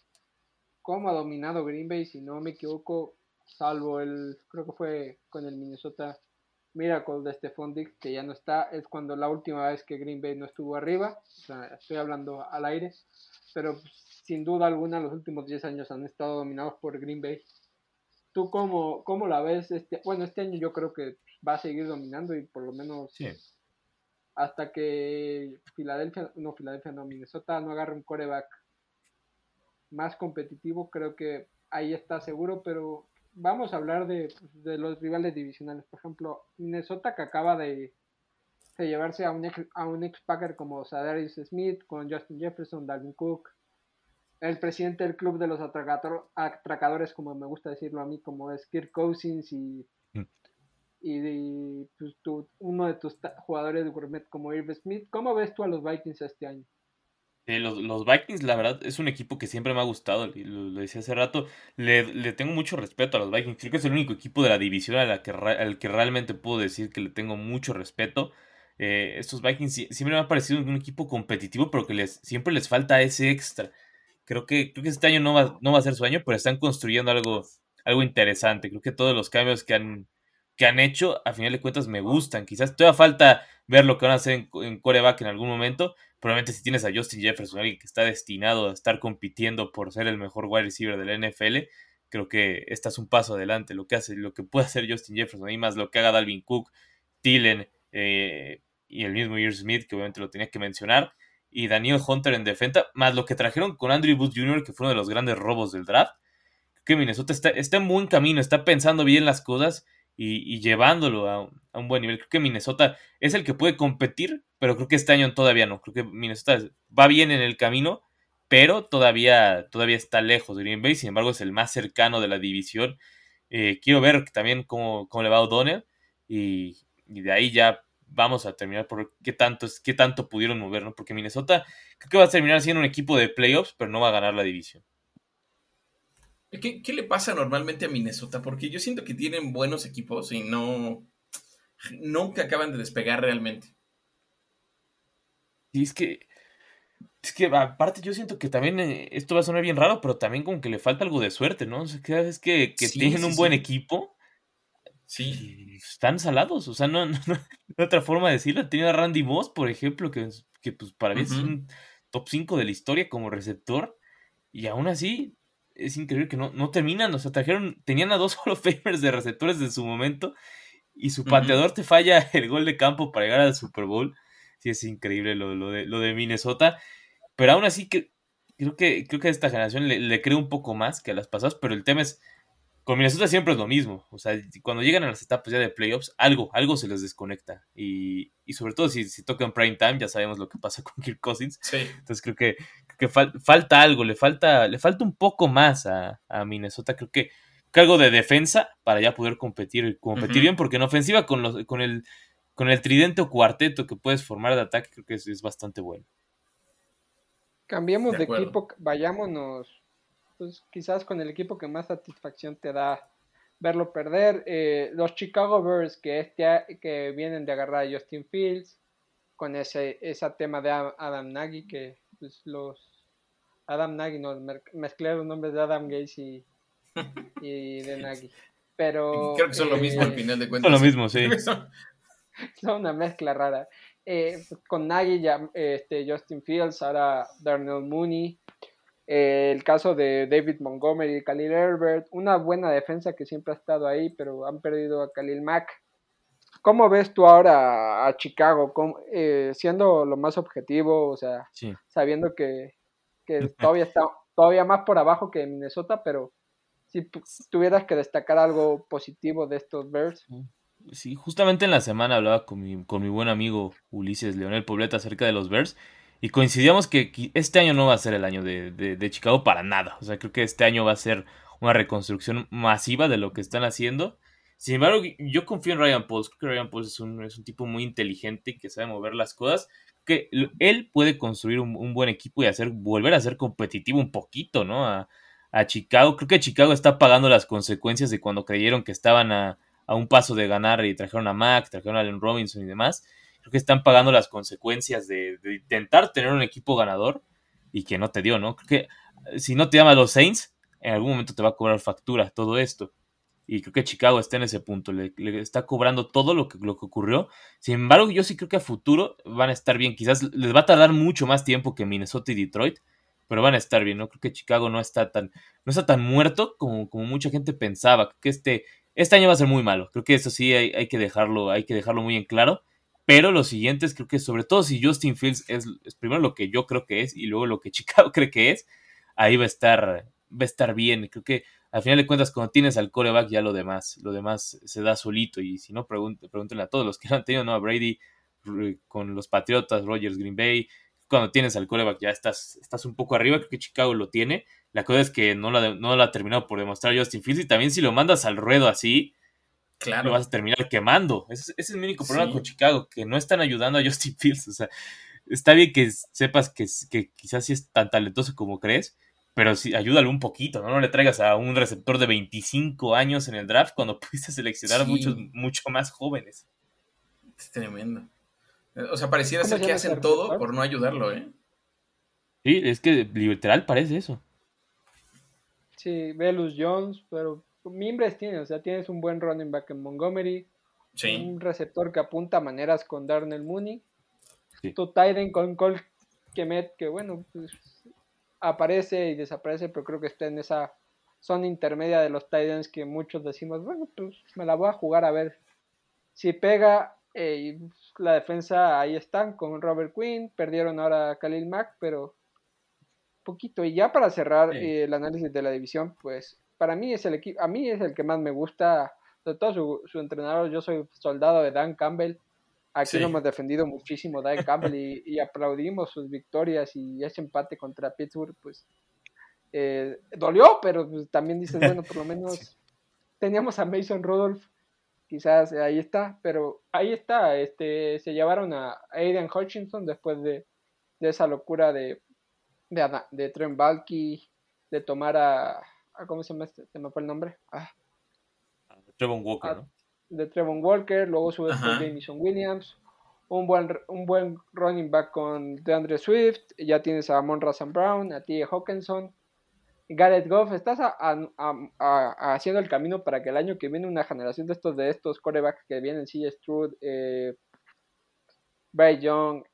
cómo ha dominado Green Bay, si no me equivoco, salvo el, creo que fue con el Minnesota Miracle de Stephon Dix, que ya no está, es cuando la última vez que Green Bay no estuvo arriba, o sea, estoy hablando al aire, pero sin duda alguna los últimos 10 años han estado dominados por Green Bay. ¿Tú cómo, cómo la ves? Este, bueno, este año yo creo que va a seguir dominando y por lo menos hasta que Filadelfia, no Filadelfia, no Minnesota no agarre un coreback más competitivo, creo que ahí está seguro, pero vamos a hablar de, los rivales divisionales. Por ejemplo, Minnesota que acaba de, llevarse a un, ex, a un ex Packer como Sadarius Smith, con Justin Jefferson, Dalvin Cook, el presidente del club de los atracadores, como me gusta decirlo a mí, como es Kirk Cousins y, mm. y, pues, uno de tus jugadores de gourmet como Irv Smith. ¿Cómo ves tú a los Vikings este año? Eh, los, Vikings, la verdad, es un equipo que siempre me ha gustado. Lo, decía hace rato. Le, tengo mucho respeto a los Vikings. Creo que es el único equipo de la división a que, al que realmente puedo decir que le tengo mucho respeto. Eh, estos Vikings siempre me han parecido un equipo competitivo, pero que les, siempre les falta ese extra. Creo que, creo que este año no va, no va a ser su año, pero están construyendo algo, algo interesante. Creo que todos los cambios que han, que han hecho, a final de cuentas, me gustan. Quizás todavía falta ver lo que van a hacer en, en coreback en algún momento. Probablemente si tienes a Justin Jefferson, alguien que está destinado a estar compitiendo por ser el mejor wide receiver de la NFL, creo que este es un paso adelante. Lo que hace, lo que puede hacer Justin Jefferson, y más lo que haga Dalvin Cook, Tillen eh, y el mismo Ear Smith, que obviamente lo tenía que mencionar y Daniel Hunter en defensa, más lo que trajeron con Andrew Booth Jr., que fue uno de los grandes robos del draft. que Minnesota está, está en buen camino, está pensando bien las cosas y, llevándolo a, un buen nivel. Creo que Minnesota es el que puede competir, pero creo que este año todavía no. Creo que Minnesota va bien en el camino, pero todavía, todavía está lejos de Green Bay. Sin embargo, es el más cercano de la división. Eh, quiero ver también cómo, cómo le va a O'Donnell y, de ahí ya vamos a terminar por qué tanto, qué tanto pudieron mover, ¿no? Porque Minnesota creo que va a terminar siendo un equipo de playoffs, pero no va a ganar la división. ¿Qué, le pasa normalmente a Minnesota? Porque yo siento que tienen buenos equipos y no. Nunca acaban de despegar realmente. Y es que. Es que aparte yo siento que también eh, esto va a sonar bien raro, pero también como que le falta algo de suerte, ¿no? O sea, cada vez que, tienen un buen equipo, Sí. Están salados, o sea, no, no, no, otra forma de decirlo. Tenía a Randy Moss, por ejemplo, que, que pues para mí es un top 5 de la historia como receptor. Y aún así, es increíble que no, no terminan. O sea, trajeron, tenían a dos Hall of Famers de receptores en su momento. Y su pateador te falla el gol de campo para llegar al Super Bowl. Sí, es increíble lo, lo, de, lo de Minnesota. Pero aún así, que, creo que, creo que a esta generación le, le creo un poco más que a las pasadas. Pero el tema es con Minnesota siempre es lo mismo. O sea, cuando llegan a las etapas ya de playoffs, algo, algo se les desconecta. Y, y sobre todo si, si tocan prime time, ya sabemos lo que pasa con Kirk Cousins. Sí. Entonces creo que, que falta algo, le falta, le falta un poco más a, a Minnesota. Creo que, algo de defensa para ya poder competir, competir bien, porque en ofensiva con, los, con, el, con el tridente o cuarteto que puedes formar de ataque, creo que es, es bastante bueno. Cambiemos de equipo, vayámonos pues quizás con el equipo que más satisfacción te da verlo perder. Eh, los Chicago Bears que, este, que vienen de agarrar a Justin Fields con ese, ese tema de Adam Nagy que pues, los Adam Nagy, no, mezclé los nombres de Adam Gates y, de Nagy. Pero, Creo que son lo mismo al eh, final de cuentas. Son lo mismo, sí. son una mezcla rara. Eh, con Nagy, ya, este, Justin Fields, ahora Darnell Mooney, el caso de David Montgomery y Khalil Herbert, una buena defensa que siempre ha estado ahí, pero han perdido a Khalil Mack. ¿Cómo ves tú ahora a Chicago? Eh, siendo lo más objetivo, o sea, sabiendo que, todavía está todavía más por abajo que Minnesota, pero si tuvieras que destacar algo positivo de estos Bears. Sí, justamente en la semana hablaba con mi, con mi buen amigo Ulises Leonel Pobleta acerca de los Bears y coincidíamos que este año no va a ser el año de, Chicago para nada. O sea, creo que este año va a ser una reconstrucción masiva de lo que están haciendo. Sin embargo, yo confío en Ryan Pauls. Creo que Ryan Pauls es un, es un tipo muy inteligente que sabe mover las cosas. Que él puede construir un, buen equipo y hacer, volver a ser competitivo un poquito, ¿no? A, Chicago. Creo que Chicago está pagando las consecuencias de cuando creyeron que estaban a, a un paso de ganar y trajeron a Mac, trajeron a Allen Robinson y demás creo que están pagando las consecuencias de, intentar tener un equipo ganador y que no te dio, ¿no? Creo que si no te llama los Saints, en algún momento te va a cobrar factura todo esto. Y creo que Chicago está en ese punto, le, está cobrando todo lo que, lo que ocurrió. Sin embargo, yo sí creo que a futuro van a estar bien. Quizás les va a tardar mucho más tiempo que Minnesota y Detroit, pero van a estar bien, ¿no? Creo que Chicago no está tan, no está tan muerto como, como mucha gente pensaba. Creo que este, Este año va a ser muy malo. Creo que eso sí hay, hay, que dejarlo, hay que dejarlo muy en claro. Pero los siguientes, creo que sobre todo si Justin Fields es, primero lo que yo creo que es y luego lo que Chicago cree que es, ahí va a estar, va a estar bien. Creo que al final de cuentas, cuando tienes al coreback, ya lo demás, lo demás se da solito. Y si no, pregúntenle a todos los que han tenido, ¿no? A Brady con los Patriotas, Rogers, Green Bay. Cuando tienes al coreback ya estás, estás un poco arriba, creo que Chicago lo tiene. La cosa es que no lo, no ha terminado por demostrar Justin Fields y también si lo mandas al ruedo así, claro. lo vas a terminar quemando. Ese, es el único problema con Chicago, que no están ayudando a Justin Fields. O sea, está bien que sepas que, que quizás sí es tan talentoso como crees, pero sí, ayúdalo un poquito, ¿no? No le traigas a un receptor de 25 años en el draft cuando pudiste seleccionar a muchos mucho más jóvenes. Es tremendo. O sea, pareciera ser que hacen todo por no ayudarlo, ¿eh? Sí, es que literal parece eso. Sí, Velus Jones, pero mimbres tiene, o sea, tienes un buen running back en Montgomery, un receptor que apunta maneras con Darnell Mooney, tu Tiden con Cole Kemet, que bueno, pues aparece y desaparece, pero creo que está en esa zona intermedia de los Titans que muchos decimos, bueno, pues me la voy a jugar a ver si pega. Eh, la defensa ahí están con Robert Quinn, perdieron ahora a Khalil Mack, pero poquito. Y ya para cerrar eh, el análisis de la división, pues para mí es el equipo, a mí es el que más me gusta, de todo su, entrenador, yo soy soldado de Dan Campbell. Aquí lo hemos defendido muchísimo Dan Campbell y, aplaudimos sus victorias y ese empate contra Pittsburgh, pues eh, dolió, pero pues, también dices, bueno, por lo menos teníamos a Mason Rudolph quizás ahí está, pero ahí está, este, se llevaron a Aiden Hutchinson después de, esa locura de, de, de Trent Balky, de tomar a, ¿cómo se llama este? Se me fue el nombre. Ah. Trevon Walker, ¿no? De Trevon Walker, luego sube Jameson Williams, un buen, un buen running back con DeAndre Swift, ya tienes a Amon Razan Brown, a T. Hawkinson, Gareth Goff, estás haciendo el camino para que el año que viene una generación de estos de estos corebacks que vienen, C. Stroud, eh, Bray Young,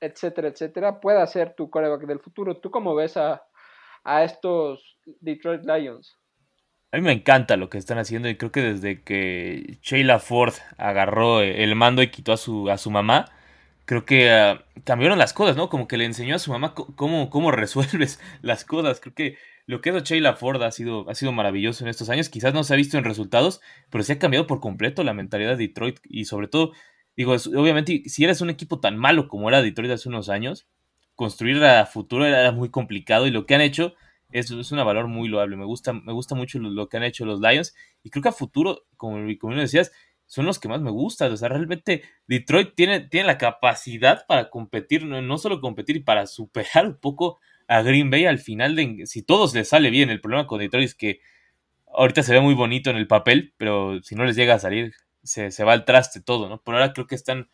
etcétera, etcétera, pueda ser tu coreback del futuro. ¿Tú cómo ves a, estos Detroit Lions? A mí me encanta lo que están haciendo y creo que desde que Sheila Ford agarró el mando y quitó a su, a su mamá, creo que ah, cambiaron las cosas, ¿no? Como que le enseñó a su mamá cómo, cómo resuelves las cosas. Creo que lo que ha hecho Sheila Ford ha sido, ha sido maravilloso en estos años. Quizás no se ha visto en resultados, pero se ha cambiado por completo la mentalidad de Detroit. Y sobre todo, digo, obviamente, si eres un equipo tan malo como era Detroit hace unos años, construir a futuro era muy complicado. Y lo que han hecho es, es un valor muy loable. Me gusta, me gusta mucho lo, que han hecho los Lions. Y creo que a futuro, como, como decías, son los que más me gustan. O sea, realmente Detroit tiene, tiene la capacidad para competir, no, no solo competir, para superar un poco a Green Bay al final si todos les sale bien. El problema con Detroit es que ahorita se ve muy bonito en el papel, pero si no les llega a salir, se, va al traste todo, ¿no? Por ahora creo que están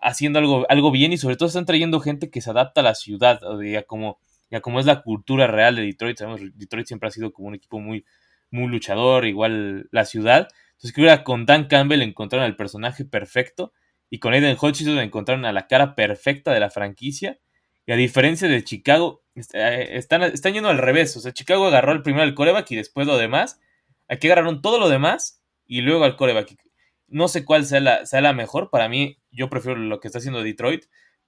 haciendo algo, algo bien y sobre todo están trayendo gente que se adapta a la ciudad, ya como, ya como es la cultura real de Detroit. Sabemos, Detroit siempre ha sido como un equipo muy, muy luchador, igual la ciudad. Entonces creo que con Dan Campbell encontraron al personaje perfecto y con Aiden Hutchinson encontraron a la cara perfecta de la franquicia y a diferencia de Chicago, eh, están, están yendo al revés. O sea, Chicago agarró el primero al coreback y después lo demás. Aquí agarraron todo lo demás y luego al coreback. No sé cuál sea la, sea la mejor. Para mí, yo prefiero lo que está haciendo Detroit.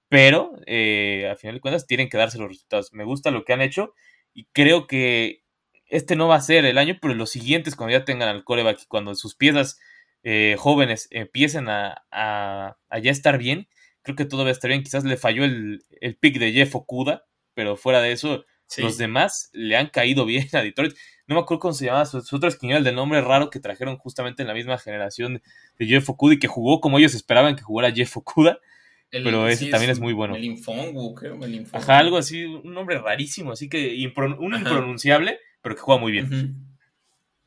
Pero, eh, a final de cuentas, tienen que darse los resultados. Me gusta lo que han hecho y creo que este no va a ser el año, pero los siguientes, cuando ya tengan al coreback y cuando sus piezas eh, jóvenes empiecen a, a, a ya estar bien, creo que todo va a estar bien. Quizás le falló el, el pick de Jeff Okuda, pero fuera de eso, los demás le han caído bien a Detroit. No me acuerdo cómo se llamaba su, otro esquiñol de nombre raro que trajeron justamente en la misma generación de Jeff Okuda y que jugó como ellos esperaban que jugara Jeff Okuda. pero ese también es, muy bueno. Melinfongu, creo, Ajá, algo así, un nombre rarísimo, así que un impronunciable, pero que juega muy bien.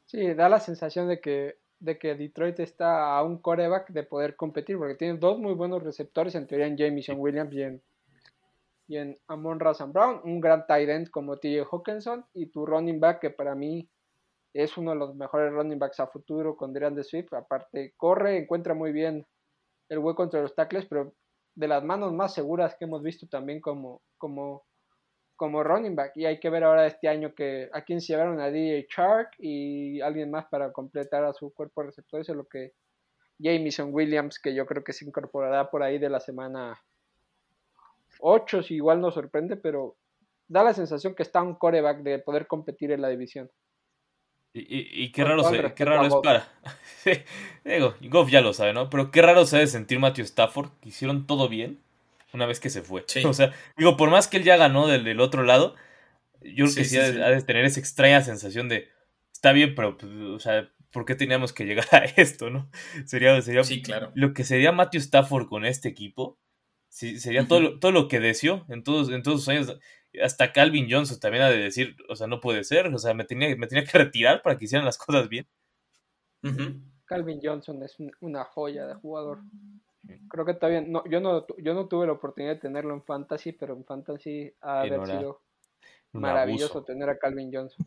Sí, da la sensación de que de que Detroit está a un coreback de poder competir, porque tiene dos muy buenos receptores, en teoría en Jameson Williams y en, y en Amon Razan Brown, un gran tight end como TJ Hawkinson, y tu running back que para mí es uno de los mejores running backs a futuro con de Swift, aparte corre, encuentra muy bien el hueco entre los tackles, pero de las manos más seguras que hemos visto también como, como como running back. Y hay que ver ahora este año que a quién se llevaron a DJ Shark y alguien más para completar a su cuerpo de receptores, es lo que Jamison Williams, que yo creo que se incorporará por ahí de la semana 8, si igual no sorprende, pero da la sensación que está un coreback de poder competir en la división. Y, qué raro, qué raro es para. Digo, Goff ya lo sabe, ¿no? Pero qué raro se debe sentir Matthew Stafford, que hicieron todo bien una vez que se fue. O sea, digo, por más que él ya ganó del, del otro lado, yo creo que sí, ha, de tener esa extraña sensación de, está bien, pero, pues, o sea, ¿por qué teníamos que llegar a esto, no? Sería, sería sí, claro. lo que sería Matthew Stafford con este equipo, sí, sería todo, lo, todo lo que deseó en todos, en todos sus años hasta Calvin Johnson también ha de decir, o sea, no puede ser, o sea, me tenía, me tenía que retirar para que hicieran las cosas bien. Calvin Johnson es una joya de jugador. Creo que todavía, no, yo, no, yo no tuve la oportunidad de tenerlo en Fantasy, pero en Fantasy ha haber sido maravilloso tener a Calvin Johnson.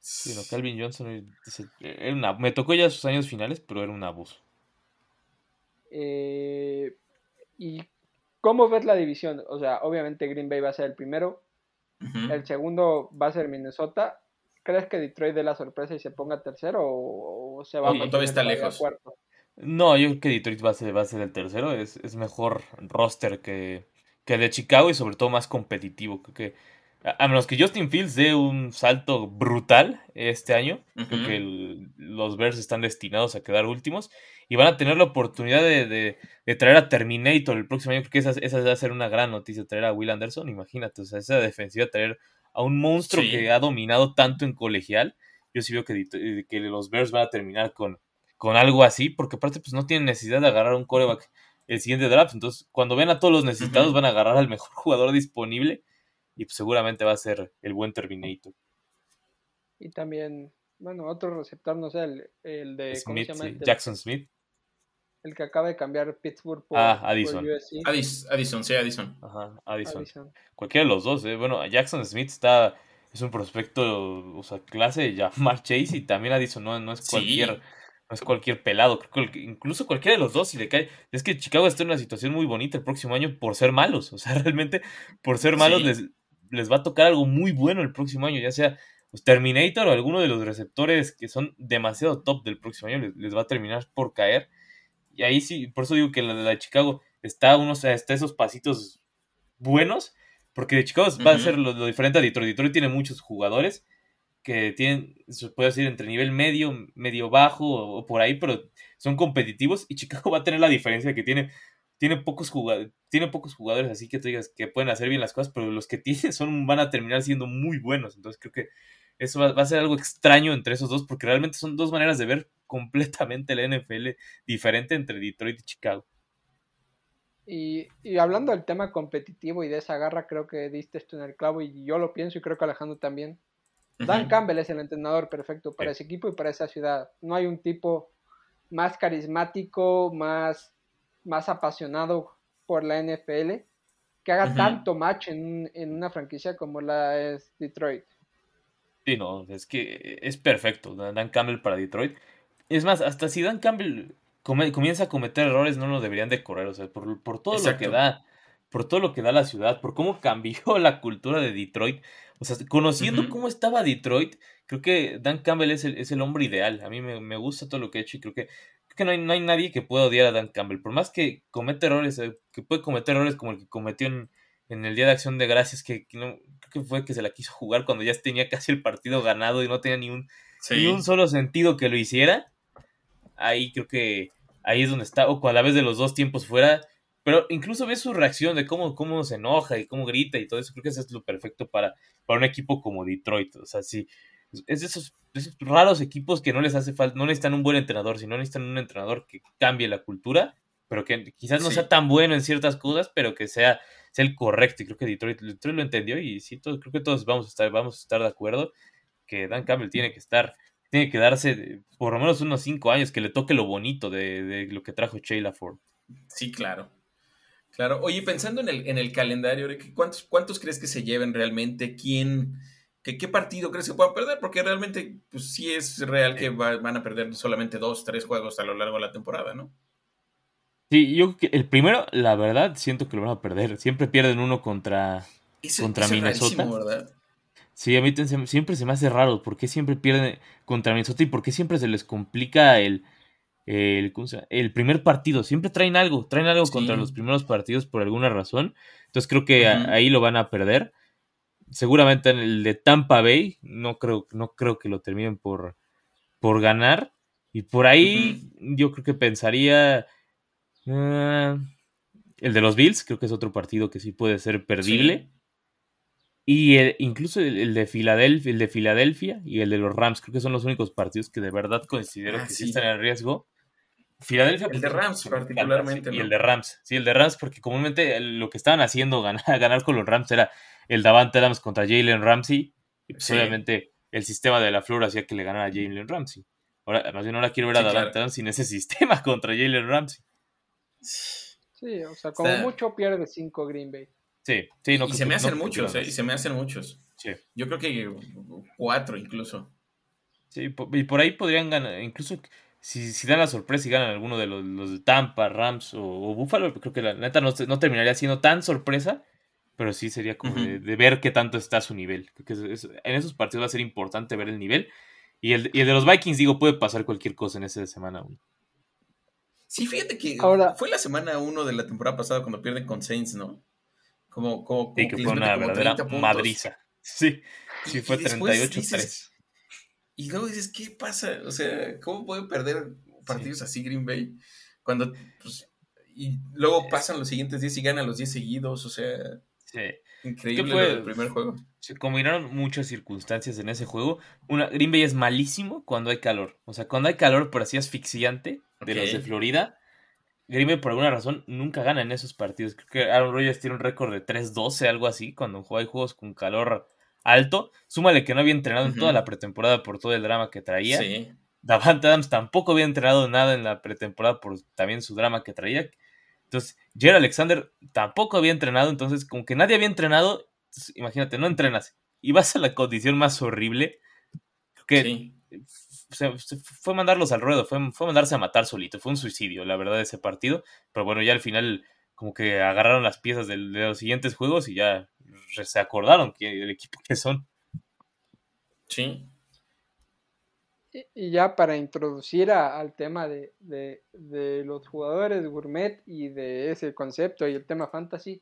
Sí, no, Calvin Johnson era una, me tocó ya sus años finales, pero era un abuso. Eh, y ¿Cómo ves la división? O sea, obviamente Green Bay va a ser el primero. El segundo va a ser Minnesota. ¿Crees que Detroit dé la sorpresa y se ponga tercero o, se va a todavía está lejos. Cuarto? No, yo creo que Detroit va a ser, va a ser el tercero. Es, es mejor roster que, que el de Chicago y sobre todo más competitivo. Creo que a menos que Justin Fields dé un salto brutal este año, creo que los Bears están destinados a quedar últimos y van a tener la oportunidad de, traer a Terminator el próximo año. Creo que esa, esa va a ser una gran noticia, traer a Will Anderson. Imagínate, o sea, esa defensiva, traer a un monstruo que ha dominado tanto en colegial. Yo sí veo que, que los Bears van a terminar con, con algo así, porque aparte pues no tienen necesidad de agarrar un coreback el siguiente draft. Entonces, cuando ven a todos los necesitados, van a agarrar al mejor jugador disponible y pues seguramente va a ser el buen Terminator. Y también, bueno, otro receptor, no sé, el, de Smith, este? Jackson Smith. El que acaba de cambiar Pittsburgh por, ah, Addison. Addison, sí, Addison. Ajá, Addison. Cualquiera de los dos, ¿eh? Bueno, Jackson Smith está, es un prospecto, o sea, clase de Jamar Chase y también Addison no, no es cualquier no es cualquier pelado, creo que incluso cualquiera de los dos si le cae, es que Chicago está en una situación muy bonita el próximo año por ser malos, o sea, realmente por ser malos les, les va a tocar algo muy bueno el próximo año, ya sea pues, Terminator o alguno de los receptores que son demasiado top del próximo año, les, va a terminar por caer. Y ahí sí, por eso digo que la, de Chicago está unos hasta esos pasitos buenos, porque de Chicago va a ser lo, diferente a Detroit. Detroit tiene muchos jugadores que tienen, se puede decir, entre nivel medio, medio bajo o, por ahí, pero son competitivos y Chicago va a tener la diferencia que tiene tiene pocos jugadores, tiene pocos jugadores así que tú digas que pueden hacer bien las cosas, pero los que tiene son, van a terminar siendo muy buenos. Entonces creo que eso va, a ser algo extraño entre esos dos, porque realmente son dos maneras de ver completamente la NFL diferente entre Detroit y Chicago. Y, hablando del tema competitivo y de esa garra, creo que diste esto en el clavo y yo lo pienso y creo que Alejandro también. Dan Campbell es el entrenador perfecto para ese equipo y para esa ciudad. No hay un tipo más carismático, más más apasionado por la NFL que haga tanto match en, una franquicia como la es Detroit. Sí, no, es que es perfecto Dan Campbell para Detroit. Es más, hasta si Dan Campbell comienza a cometer errores, no lo deberían de correr, o sea, por, todo lo que da, por todo lo que da la ciudad, por cómo cambió la cultura de Detroit. O sea, conociendo cómo estaba Detroit, creo que Dan Campbell es el, es el hombre ideal. A mí me, me, gusta todo lo que ha hecho y creo que que no hay, no hay nadie que pueda odiar a Dan Campbell. Por más que comete errores, eh, que puede cometer errores como el que cometió en, el Día de Acción de Gracias, que, no, creo que fue que se la quiso jugar cuando ya tenía casi el partido ganado y no tenía ni un, ni un solo sentido que lo hiciera. Ahí creo que ahí es donde está, o a la vez de los dos tiempos fuera. Pero incluso ves su reacción de cómo, cómo se enoja y cómo grita y todo eso. Creo que eso es lo perfecto para, para un equipo como Detroit. O sea, si es de esos, raros equipos que no les hace falta, no necesitan un buen entrenador, sino necesitan un entrenador que cambie la cultura, pero que quizás no sea tan bueno en ciertas cosas, pero que sea, sea el correcto. Y creo que Detroit, lo entendió y sí, creo que todos vamos a estar, vamos a estar de acuerdo que Dan Campbell tiene que estar, tiene que darse por lo menos unos cinco años que le toque lo bonito de, lo que trajo Sheila Ford. Sí, claro. Claro. Oye, pensando en el, en el calendario, ¿cuántos, ¿cuántos crees que se lleven realmente? ¿Quién? ¿Qué partido crees que puedan perder? Porque realmente, pues sí es real que van a perder solamente dos, tres juegos a lo largo de la temporada, ¿no? Sí, yo creo que el primero, la verdad, siento que lo van a perder. Siempre pierden uno contra, contra Minnesota. Sí, a mí siempre se me hace raro. ¿Por qué siempre pierden contra Minnesota y por qué siempre se les complica el, el, el primer partido? Siempre traen algo, traen algo contra los primeros partidos por alguna razón. Entonces creo que ahí lo van a perder. Seguramente en el de Tampa Bay, no creo, no creo que lo terminen por, por ganar. Y por ahí yo creo que pensaría... Ah, el de los Bills, creo que es otro partido que sí puede ser perdible. Y incluso el, de Filadelfia, el de Filadelfia y el de los Rams, creo que son los únicos partidos que de verdad considero ah, que sí están en riesgo. Filadelfia. El de pues, Rams, particularmente. Y el de Rams, sí, el de Rams, porque comúnmente lo que estaban haciendo ganar, ganar con los Rams era el Davante Adams contra Jalen Ramsey. Y pues, obviamente el sistema de la flor hacía que le ganara a Jalen Ramsey. Ahora, más bien ahora quiero ver a Davante Adams sin ese sistema contra Jalen Ramsey. Sí, o sea, como mucho pierde 5 Green Bay. Sí, sí, no, y se me hacen muchos, ¿eh? Y se me hacen muchos. Sí. Yo creo que cuatro incluso. Sí, y por ahí podrían ganar, incluso si, si dan la sorpresa y ganan alguno de los, los de Tampa, Rams o, o, Buffalo, creo que la neta no, no, terminaría siendo tan sorpresa, pero sí sería como de, ver qué tanto está su nivel. Porque en esos partidos va a ser importante ver el nivel. Y el, y el de los Vikings, digo, puede pasar cualquier cosa en esa semana uno. Sí, fíjate que Ahora, fue la semana uno de la temporada pasada cuando pierden con Saints, ¿no? Como, como, que fue una verdadera madriza. Sí, sí fue 38-3. Y luego dices, ¿qué pasa? O sea, ¿cómo puede perder partidos así Green Bay? Cuando, pues, y luego pasan los siguientes 10 y ganan los 10 seguidos, o sea... Sí. Increíble el primer juego. Se combinaron muchas circunstancias en ese juego. Una, Green Bay es malísimo cuando hay calor. O sea, cuando hay calor, por así asfixiante, de los de Florida, Green por alguna razón nunca gana en esos partidos. Creo que Aaron Rodgers tiene un récord de 3-12, algo así, cuando juega juegos con calor alto. Súmale que no había entrenado en toda la pretemporada por todo el drama que traía. Sí. Davante Adams tampoco había entrenado nada en la pretemporada por también su drama que traía. Entonces, Jerry Alexander tampoco había entrenado, entonces como que nadie había entrenado, imagínate, no entrenas y vas a la condición más horrible. Que fue mandarlos al ruedo, fue, fue mandarse a matar solito, fue un suicidio, la verdad, ese partido. Pero bueno, ya al final como que agarraron las piezas de, los siguientes juegos y ya se acordaron que el equipo que son. Sí. Y, ya para introducir al tema de, de, los jugadores gourmet y de ese concepto y el tema fantasy,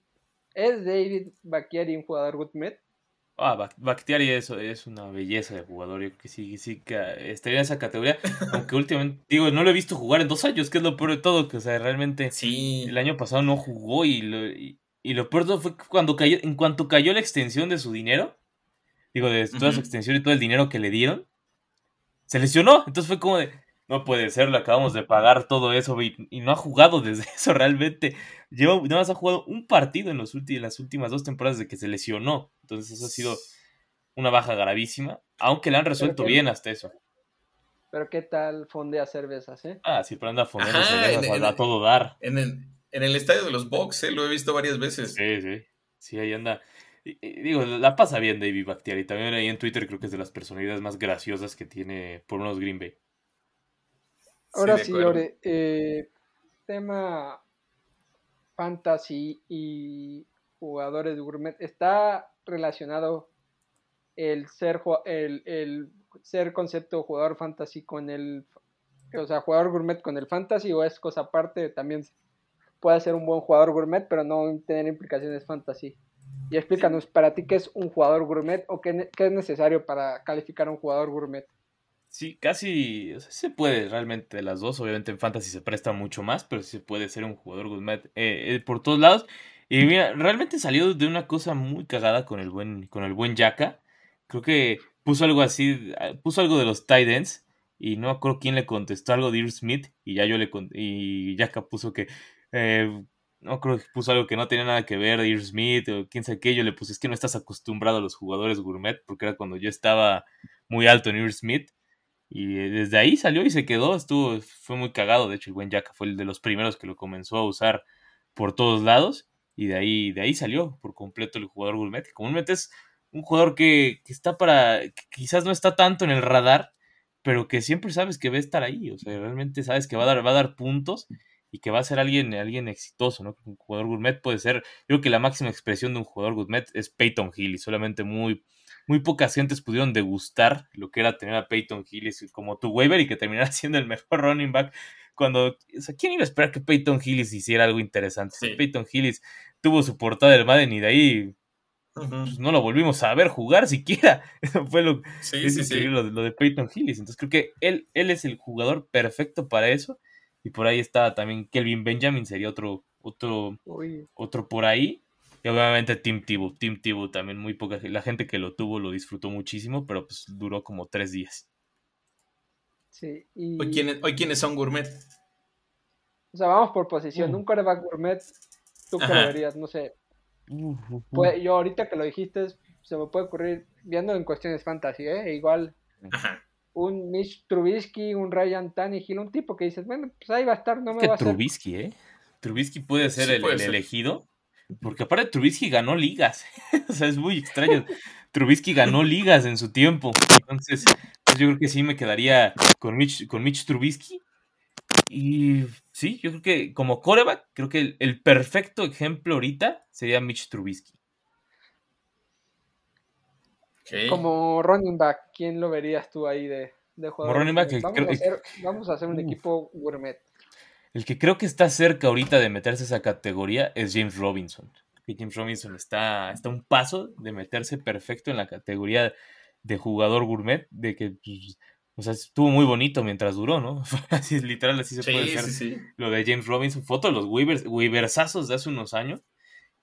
¿es David Bacchiari un jugador gourmet? Ah, Bactiari es, es una belleza de jugador. Yo creo que sí, sí que estaría en esa categoría. aunque últimamente, digo, no lo he visto jugar en dos años, que es lo peor de todo. Que, o sea, realmente sí. el año pasado no jugó y lo, y, lo peor de todo fue cuando cayó, en cuanto cayó la extensión de su dinero, digo, de toda su extensión y todo el dinero que le dieron, se lesionó. Entonces fue como de, no puede ser, le acabamos de pagar todo eso y, no ha jugado desde eso realmente. Lleva, nada más ha jugado un partido en, los en las últimas dos temporadas de que se lesionó. Entonces eso ha sido una baja gravísima, aunque le han resuelto bien hasta eso. Pero qué tal fondea cervezas, ¿eh? Ah, sí, pero anda fondeando cervezas a, todo dar. En el, en el estadio de los Bucks, ¿eh? lo he visto varias veces. Sí, sí. Sí, ahí anda. digo, la pasa bien David Bactiari. También ahí en Twitter creo que es de las personalidades más graciosas que tiene por unos Green Bay. Ahora sí, Lore, eh, tema fantasy y jugadores de gourmet, ¿está relacionado el ser, el, el ser concepto jugador fantasy con el, o sea, jugador gourmet con el fantasy o es cosa aparte? También puede ser un buen jugador gourmet, pero no tener implicaciones fantasy. Y explícanos, para ti, ¿qué es un jugador gourmet o qué, qué es necesario para calificar a un jugador gourmet? Sí, casi se puede realmente de las dos. Obviamente en Fantasy se presta mucho más, pero sí se puede ser un jugador gourmet eh, eh, por todos lados. Y mira, realmente salió de una cosa muy cagada con el buen, con el buen Yaka. Creo que puso algo así, ah, puso algo de los Titans y no acuerdo quién le contestó algo de Irv Smith y ya yo le y Yaka puso que eh, no creo que puso algo que no tenía nada que ver de Irv Smith o quién sabe qué, yo le puse es que no estás acostumbrado a los jugadores gourmet porque era cuando yo estaba muy alto en Irv Smith y desde ahí salió y se quedó, estuvo, fue muy cagado, de hecho el buen Yaka fue el de los primeros que lo comenzó a usar por todos lados y de ahí, de ahí salió por completo el jugador gourmet. Comúnmente es un jugador que, está para, que quizás no está tanto en el radar, pero que siempre sabes que va a estar ahí, o sea, realmente sabes que va a dar, va a dar puntos y que va a ser alguien, alguien exitoso, ¿no? Un jugador gourmet puede ser, yo creo que la máxima expresión de un jugador gourmet es Peyton Hill y solamente muy, muy pocas gentes pudieron degustar lo que era tener a Peyton Hillis como tu waiver y que terminara siendo el mejor running back cuando, o sea, ¿quién iba a esperar que Peyton Hillis hiciera algo interesante? Peyton Hillis tuvo su portada del Madden y de ahí pues, no lo volvimos a ver jugar siquiera. fue lo, lo, de Peyton Hillis. Entonces creo que él, él es el jugador perfecto para eso. Y por ahí está también Kelvin Benjamin, sería otro, otro, otro por ahí. Y obviamente Tim Tebow. Tim Tebow también muy poca La gente que lo tuvo lo disfrutó muchísimo, pero pues duró como tres días. Sí, hoy, ¿quiénes, son gourmet? O sea, vamos por posición. Uh. Un coreback gourmet, tú que lo verías, no sé. Pues, yo ahorita que lo dijiste, se me puede ocurrir, viendo en cuestiones fantasy, ¿eh? igual un Mitch Trubisky, un Ryan Tannehill, un tipo que dices, bueno, pues ahí va a estar, no me va a Trubisky, ¿eh? Trubisky puede ser el, elegido, porque aparte Trubisky ganó ligas, o sea, es muy extraño. Trubisky ganó ligas en su tiempo, entonces pues yo creo que sí me quedaría con Mitch, con Mitch Trubisky. Y sí, yo creo que como coreback, creo que el, perfecto ejemplo ahorita sería Mitch Trubisky. Como running back, ¿quién lo verías tú ahí de, de jugador? running back, vamos, a hacer, un equipo gourmet. El que creo que está cerca ahorita de meterse a esa categoría es James Robinson. James Robinson está, está a un paso de meterse perfecto en la categoría de jugador gourmet, de que pues, o sea, estuvo muy bonito mientras duró, ¿no? así literal, así se puede hacer. Lo de James Robinson, foto de los Weavers, Weaversazos de hace unos años.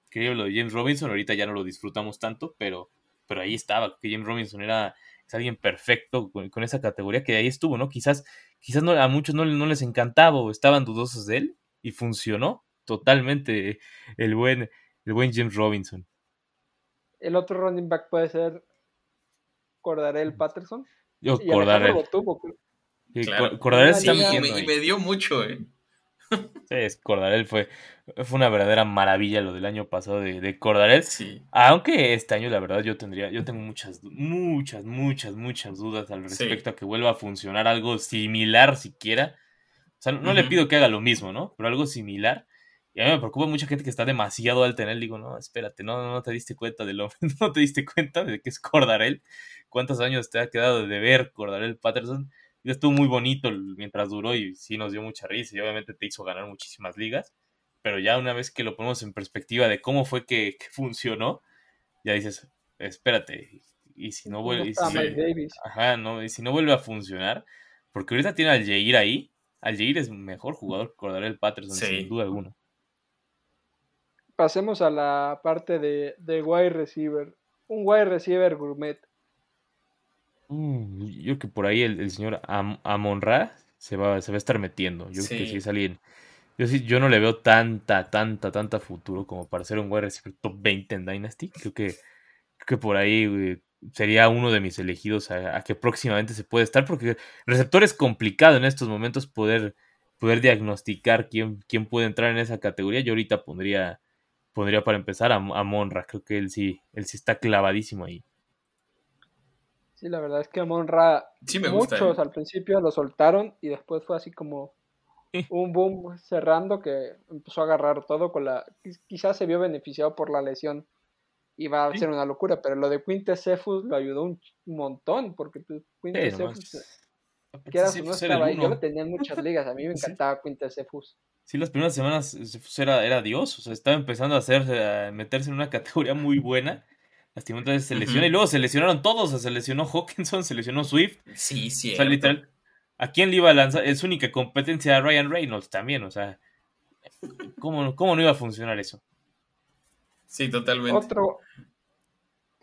Creo lo de James Robinson, ahorita ya no lo disfrutamos tanto, pero, pero ahí estaba, que James Robinson era es alguien perfecto con, esa categoría que ahí estuvo, ¿no? Quizás, quizás no, a muchos no, no les encantaba o estaban dudosos de él y funcionó totalmente el buen, el buen James Robinson. El otro running back puede ser Cordarel Patterson. Yo, Cordarel. Cordarel está y, me, dio mucho, eh. Sí, Cordarel fue, fue una verdadera maravilla lo del año pasado de, de Cordarel. Sí. Aunque este año, la verdad, yo tendría, yo tengo muchas, muchas, muchas, muchas dudas al respecto a que vuelva a funcionar algo similar siquiera. O sea, no, le pido que haga lo mismo, ¿no? Pero algo similar. Y a mí me preocupa mucha gente que está demasiado alta en él. Digo, no, espérate, no, no te diste cuenta de lo, no te diste cuenta de que es Cordarel. ¿Cuántos años te ha quedado de ver Cordarel Patterson? Estuvo muy bonito mientras duró y sí nos dio mucha risa y obviamente te hizo ganar muchísimas ligas. Pero ya una vez que lo ponemos en perspectiva de cómo fue que, funcionó, ya dices, espérate, y si no vuelve, y si, no, vuelve a funcionar, porque ahorita tiene al Jair ahí, al Jair es mejor jugador que Cordarel Patterson, sin duda alguna pasemos a la parte de, de wide receiver. Un wide receiver gourmet. Mm, yo creo que por ahí el, señor Amonra se va, se va a estar metiendo. Yo creo que sí es alguien. Yo, sí, yo no le veo tanta, tanta, tanta futuro como para ser un wide receiver top 20 en Dynasty. Creo que, que por ahí sería uno de mis elegidos a, que próximamente se puede estar, porque receptor es complicado en estos momentos poder, poder diagnosticar quién, quién puede entrar en esa categoría. Yo ahorita pondría pondría para empezar a, a, Monra. Creo que él sí, él sí está clavadísimo ahí. Sí, la verdad es que Monra muchos ¿eh? al principio lo soltaron y después fue así como un boom cerrando que empezó a agarrar todo con la quizás se vio beneficiado por la lesión y va a ser una locura, pero lo de Quintesefus lo ayudó un montón porque pues, Quintesefus que era, no estaba ahí, yo lo tenía en muchas ligas, a mí me encantaba Quintesefus sí, las primeras semanas era, era Dios, o sea, estaba empezando a hacer, a meterse en una categoría muy buena. Lastimosamente se lesiona y luego se lesionaron todos, o sea, se lesionó Hawkinson, se lesionó Swift. Sí, sí. O sea, literal, ¿a quién le iba a lanzar? Es su única competencia a Ryan Reynolds también, o sea, ¿cómo, ¿cómo no iba a funcionar eso? Sí, totalmente. Otro,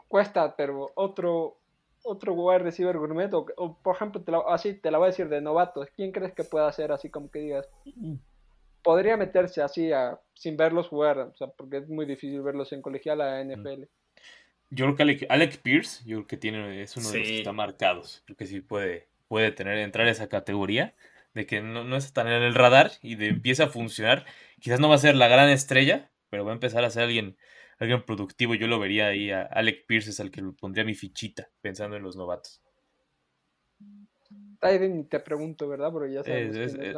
cuesta, pero otro, otro wide receiver gourmet, o, por ejemplo, así te la voy a decir de novatos, ¿quién crees que pueda hacer así como que digas? Podría meterse así a, sin verlos jugar, o sea, porque es muy difícil verlos en colegial a NFL. Yo creo que Alec, Pierce, yo creo que tiene, es uno de los que está marcados. Creo que sí puede, puede tener, entrar a esa categoría de que no, no está en el radar y de empieza a funcionar. Quizás no va a ser la gran estrella, pero va a empezar a ser alguien, alguien productivo. Yo lo vería ahí. A Alec Pierce es al que pondría mi fichita, pensando en los novatos. Tyden ni te pregunto, ¿verdad? Porque ya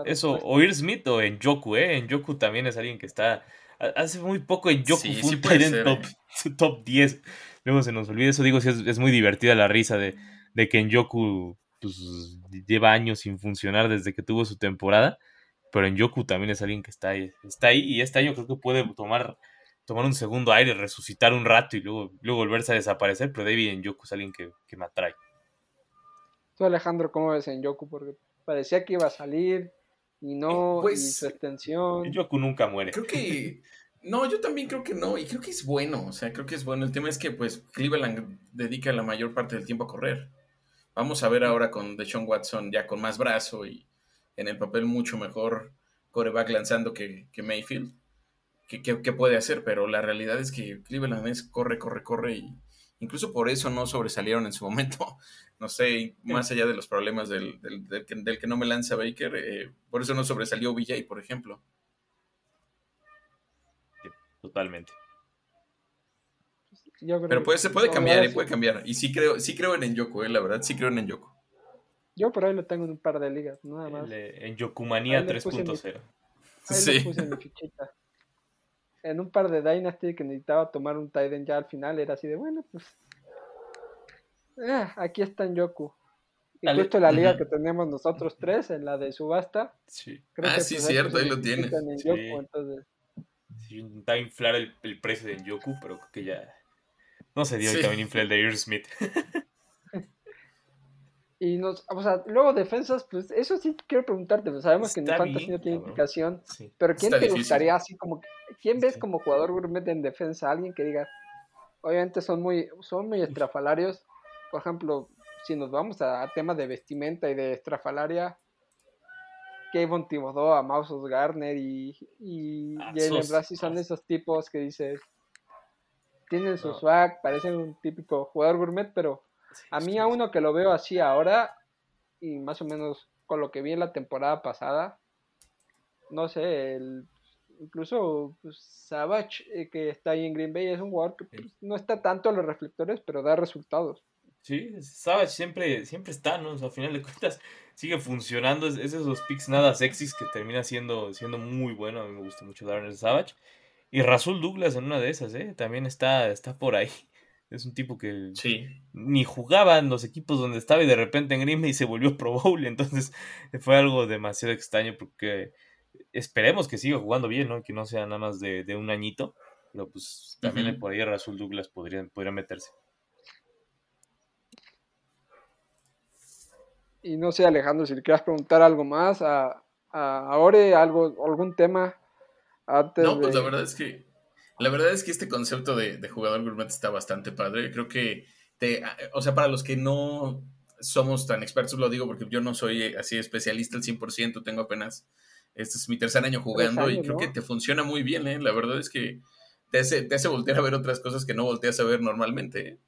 eso, o Ir Smith o en Yoku, ¿eh? En Yoku también es alguien que está. Hace muy poco en Yoku fue un Tyden top, ¿eh? top 10. Luego se nos olvida eso, digo, sí, es, muy divertida la risa de, de que en Yoku pues, lleva años sin funcionar desde que tuvo su temporada. Pero en Yoku también es alguien que está ahí, está ahí y este año creo que puede tomar tomar un segundo aire, resucitar un rato y luego, luego volverse a desaparecer, pero David en Yoku es alguien que, me atrae. Tú Alejandro, ¿cómo ves en Yoku? Porque parecía que iba a salir y no, pues, y su extensión. Yoku nunca muere. Creo que... No, yo también creo que no, y creo que es bueno, o sea, creo que es bueno. El tema es que pues Cleveland dedica la mayor parte del tiempo a correr. Vamos a ver ahora con Deshaun Watson ya con más brazo y en el papel mucho mejor coreback lanzando que, que Mayfield qué, puede hacer, pero la realidad es que Cleveland es corre, corre, corre y incluso por eso no sobresalieron en su momento. No sé, más allá de los problemas del, del, que, no me lanza Baker, eh, por eso no sobresalió VJ, por ejemplo. Totalmente. pero puede, se puede cambiar, y puede cambiar. Y sí creo, sí creo en Yoku, eh, la verdad, sí creo en Yoku. Yo por ahí lo tengo en un par de ligas, nada más. en Yokumanía 3.0. Sí. puse mi fichita en un par de Dynasty que necesitaba tomar un Tiden ya al final, era así de, bueno, pues eh, aquí está en Yoku. Y justo la liga que tenemos nosotros tres, en la de subasta. Sí. ah, sí, pues, cierto, ahí lo tiene. Sí. entonces... sí, intentaba inflar el, precio de Yoku, pero creo que ya no se dio y también inflé el de Earl Smith. Y nos, o sea, luego defensas, pues eso sí quiero preguntarte, pues, sabemos que en Fantasy no tiene implicación, pero ¿quién te gustaría así como, quién ves como jugador gourmet en defensa? Alguien que diga, obviamente son muy, son muy estrafalarios, por ejemplo, si nos vamos a, temas de vestimenta y de estrafalaria, Kevin Thibodeau, a Mausos Garner y, y ah, Jalen Brasi son esos tipos que dices, tienen su swag, parecen un típico jugador gourmet, pero a mí a uno que lo veo así ahora, y más o menos con lo que vi en la temporada pasada, no sé, el, incluso pues, Savage, eh, que está ahí en Green Bay, es un jugador que pues, no está tanto en los reflectores, pero da resultados. Sí, Savage siempre, siempre está, ¿no? al final de cuentas sigue funcionando. Es, esos picks nada sexys que termina siendo, siendo muy bueno. A mí me gusta mucho Darren Savage. Y Rasul Douglas en una de esas, ¿eh? También está, está por ahí. Es un tipo que ni jugaba en los equipos donde estaba y de repente en Green y se volvió Pro Bowl. Entonces fue algo demasiado extraño porque esperemos que siga jugando bien, ¿no? Que no sea nada más de, un añito. Pero pues también por ahí Rasul Douglas podría, podría meterse. Y no sé, Alejandro, si le quieras preguntar algo más a, a Ore, algo, algún tema antes No, pues la verdad es que la verdad es que este concepto de, jugador gourmet está bastante padre. Creo que, te, o sea, para los que no somos tan expertos, lo digo porque yo no soy así especialista al 100%, tengo apenas, este es mi tercer año jugando y creo que te funciona muy bien, ¿eh? La verdad es que te hace, te hace voltear a ver otras cosas que no volteas a ver normalmente, ¿eh?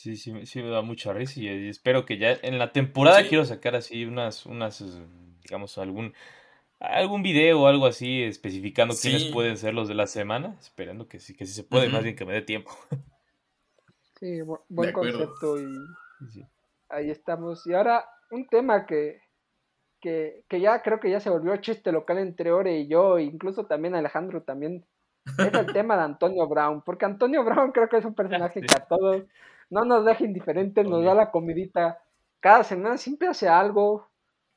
Sí, sí, sí me da mucha risa y espero que ya en la temporada quiero sacar así unas, unas, digamos, algún algún video o algo así especificando quiénes pueden ser los de la semana, esperando que sí, que sí se puede, más bien que me dé tiempo. Sí, buen concepto y ahí estamos. Y ahora un tema que, que, que, ya creo que ya se volvió chiste local entre Ore y yo, e incluso también Alejandro también, es el tema de Antonio Brown, porque Antonio Brown creo que es un personaje que a todos no nos deja indiferentes, nos da la comidita cada semana, siempre hace algo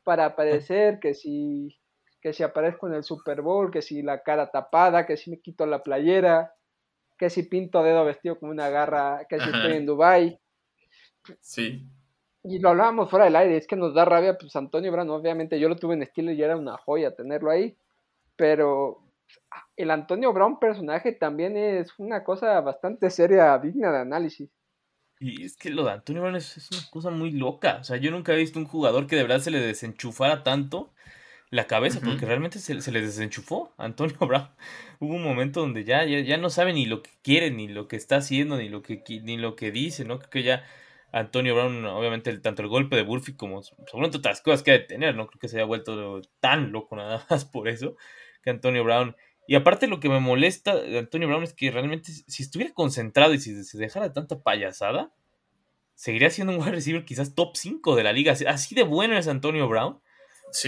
para aparecer, que si que si aparezco en el Super Bowl, que si la cara tapada, que si me quito la playera, que si pinto dedo vestido como una garra, que si estoy en Dubai. Sí. Y lo hablábamos fuera del aire, es que nos da rabia, pues Antonio Brown, obviamente yo lo tuve en estilo y era una joya tenerlo ahí, pero el Antonio Brown personaje también es una cosa bastante seria, digna de análisis. Y es que lo de Antonio Brown es, es, una cosa muy loca. O sea, yo nunca he visto un jugador que de verdad se le desenchufara tanto la cabeza, porque realmente se, se, le desenchufó a Antonio Brown. Hubo un momento donde ya, ya, no sabe ni lo que quiere, ni lo que está haciendo, ni lo que, ni lo que dice, ¿no? Creo que ya Antonio Brown, obviamente, el, tanto el golpe de Burfi como seguramente otras cosas que ha de tener, no creo que se haya vuelto tan loco nada más por eso, que Antonio Brown. Y aparte lo que me molesta de Antonio Brown es que realmente si estuviera concentrado y si se dejara tanta payasada, seguiría siendo un wide receiver quizás top 5 de la liga. Así de bueno es Antonio Brown.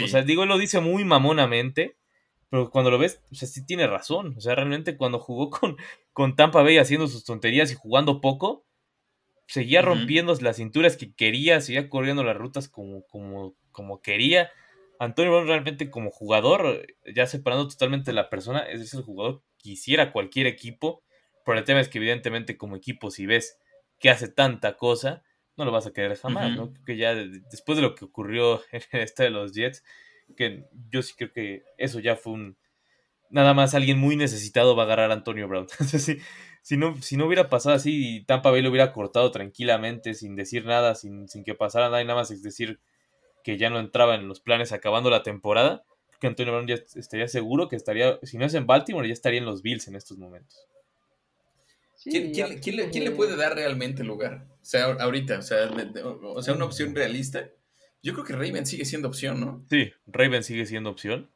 O sea, digo, lo dice muy mamonamente, pero cuando lo ves, o sea, sí tiene razón. O sea, realmente cuando jugó con, con Tampa Bay haciendo sus tonterías y jugando poco, seguía rompiendo las cinturas que quería, seguía corriendo las rutas como, como, como quería. Antonio Brown realmente como jugador, ya separando totalmente la persona, es el jugador que quisiera cualquier equipo, pero el tema es que evidentemente como equipo si ves que hace tanta cosa, no lo vas a querer jamás, ¿no? Que ya después de lo que ocurrió en este de los Jets, que yo sí creo que eso ya fue un... Nada más alguien muy necesitado va a agarrar a Antonio Brown. Entonces, si, no, si no hubiera pasado así y Tampa Bay lo hubiera cortado tranquilamente, sin decir nada, sin, sin que pasara nada y nada más es decir que ya no entraba en los planes acabando la temporada, que Antonio Brown ya estaría seguro que estaría, si no es en Baltimore, ya estaría en los Bills en estos momentos. ¿Quién, le, puede dar realmente lugar? O sea, ahorita, o sea, o sea, una opción realista. Yo creo que Raven sigue siendo opción, ¿no? Sí, Raven sigue siendo opción.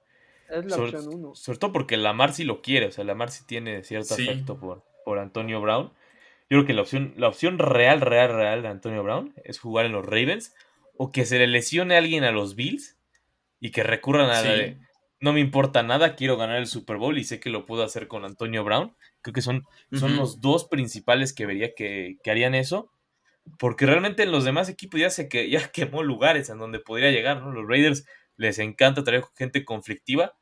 Es la opción uno. Sobre todo porque Lamar sí lo quiere, o sea, Lamar sí tiene cierto afecto por, por Antonio Brown. Yo creo que la opción, la opción real, real, real de Antonio Brown es jugar en los Ravens o que se le lesione a alguien a los Bills y que recurran a la de no me importa nada, quiero ganar el Super Bowl y sé que lo puedo hacer con Antonio Brown. Creo que son, son los dos principales que vería que, harían eso. Porque realmente en los demás equipos ya se que, ya quemó lugares en donde podría llegar, ¿no? Los Raiders les encanta traer gente conflictiva.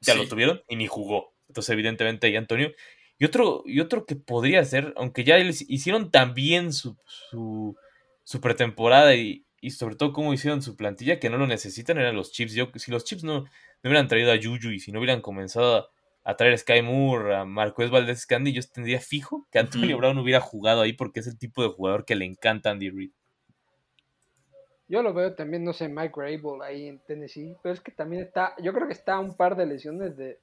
Ya lo tuvieron y ni jugó. Entonces, evidentemente, ahí Antonio. Y otro, y otro que podría ser, aunque ya les hicieron también su, su, su pretemporada y, y sobre todo cómo hicieron su plantilla, que no lo necesitan, eran los Chips. Yo, si los Chips no, no hubieran traído a Juju y si no hubieran comenzado a, traer a Sky Moore, a Marcos Valdez Candy, yo tendría fijo que Antonio Brown hubiera jugado ahí porque es el tipo de jugador que le encanta a Andy Reid. Yo lo veo también, no sé, Mike Rabel ahí en Tennessee, pero es que también está, yo creo que está un par de lesiones de,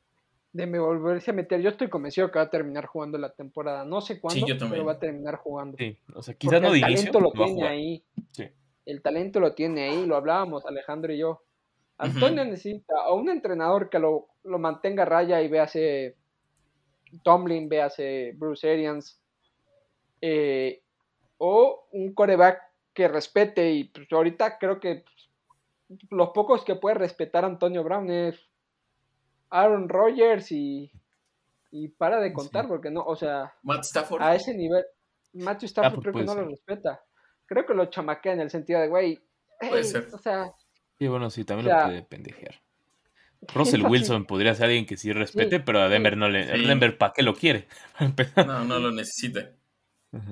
de me volverse a meter. Yo estoy convencido que va a terminar jugando la temporada. No sé cuándo, pero va a terminar jugando. Sí, o sea, quizás no de lo tiene ahí. Sí. El talento lo tiene ahí, lo hablábamos Alejandro y yo. Antonio necesita a un entrenador que lo, mantenga raya y véase Tomlin, véase Bruce Arians, eh, o un coreback que respete. Y pues, ahorita creo que los pocos que puede respetar Antonio Brown es Aaron Rodgers y, y para de contar, porque no, o sea, a ese nivel, Matthew Stafford creo que no lo respeta. Creo que lo chamaquea en el sentido de, güey, o sea, Sí, bueno, sí, también lo puede pendejear. Russell Wilson podría ser alguien que sí respete, pero a Denver no le. Denver, ¿para qué lo quiere? no, no lo necesita.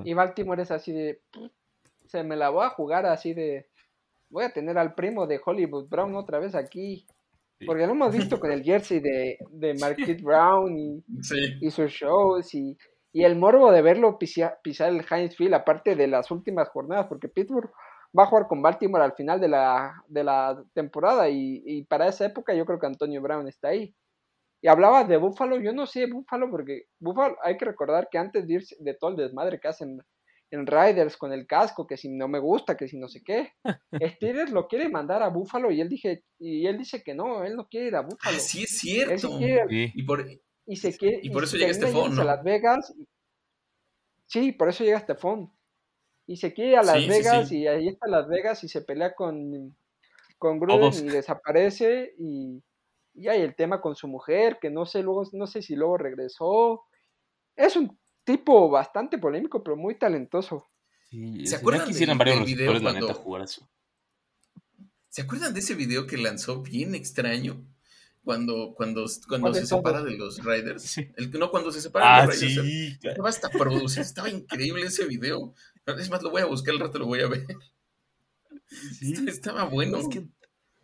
Y Baltimore es así de. Se me la voy a jugar así de. Voy a tener al primo de Hollywood Brown otra vez aquí. Porque lo hemos visto con el jersey de, de Marquise Brown y, y, sus shows y, y, el morbo de verlo pisar, pisar el Heinz Field, aparte de las últimas jornadas, porque Pittsburgh va a jugar con Baltimore al final de la, de la temporada y, para esa época yo creo que Antonio Brown está ahí. Y hablaba de Buffalo, yo no sé Buffalo porque Buffalo hay que recordar que antes de, irse, de todo el desmadre que hacen en Riders con el casco, que si no me gusta, que si no sé qué, Steelers lo quiere mandar a Buffalo y él dije y él dice que no, él no quiere ir a Buffalo. sí es cierto. Y por y, se quiere, y por eso llega Estefón, ¿no? A Las Vegas. Sí, por eso llega Estefón y se quiere a Las Vegas y ahí está Las Vegas y se pelea con, con Gruden y desaparece y, y hay el tema con su mujer que no sé luego no sé si luego regresó es un tipo bastante polémico pero muy talentoso ¿Se acuerdan quisieran varios video cuando... jugar eso. ¿Se acuerdan de ese video que lanzó bien extraño? Cuando, cuando, cuando se separa de los Riders. El, no, cuando se separa de los ah, Riders. Estaba hasta producido, estaba increíble ese video. Es más, lo voy a buscar, el rato lo voy a ver. Sí, estaba bueno. Es que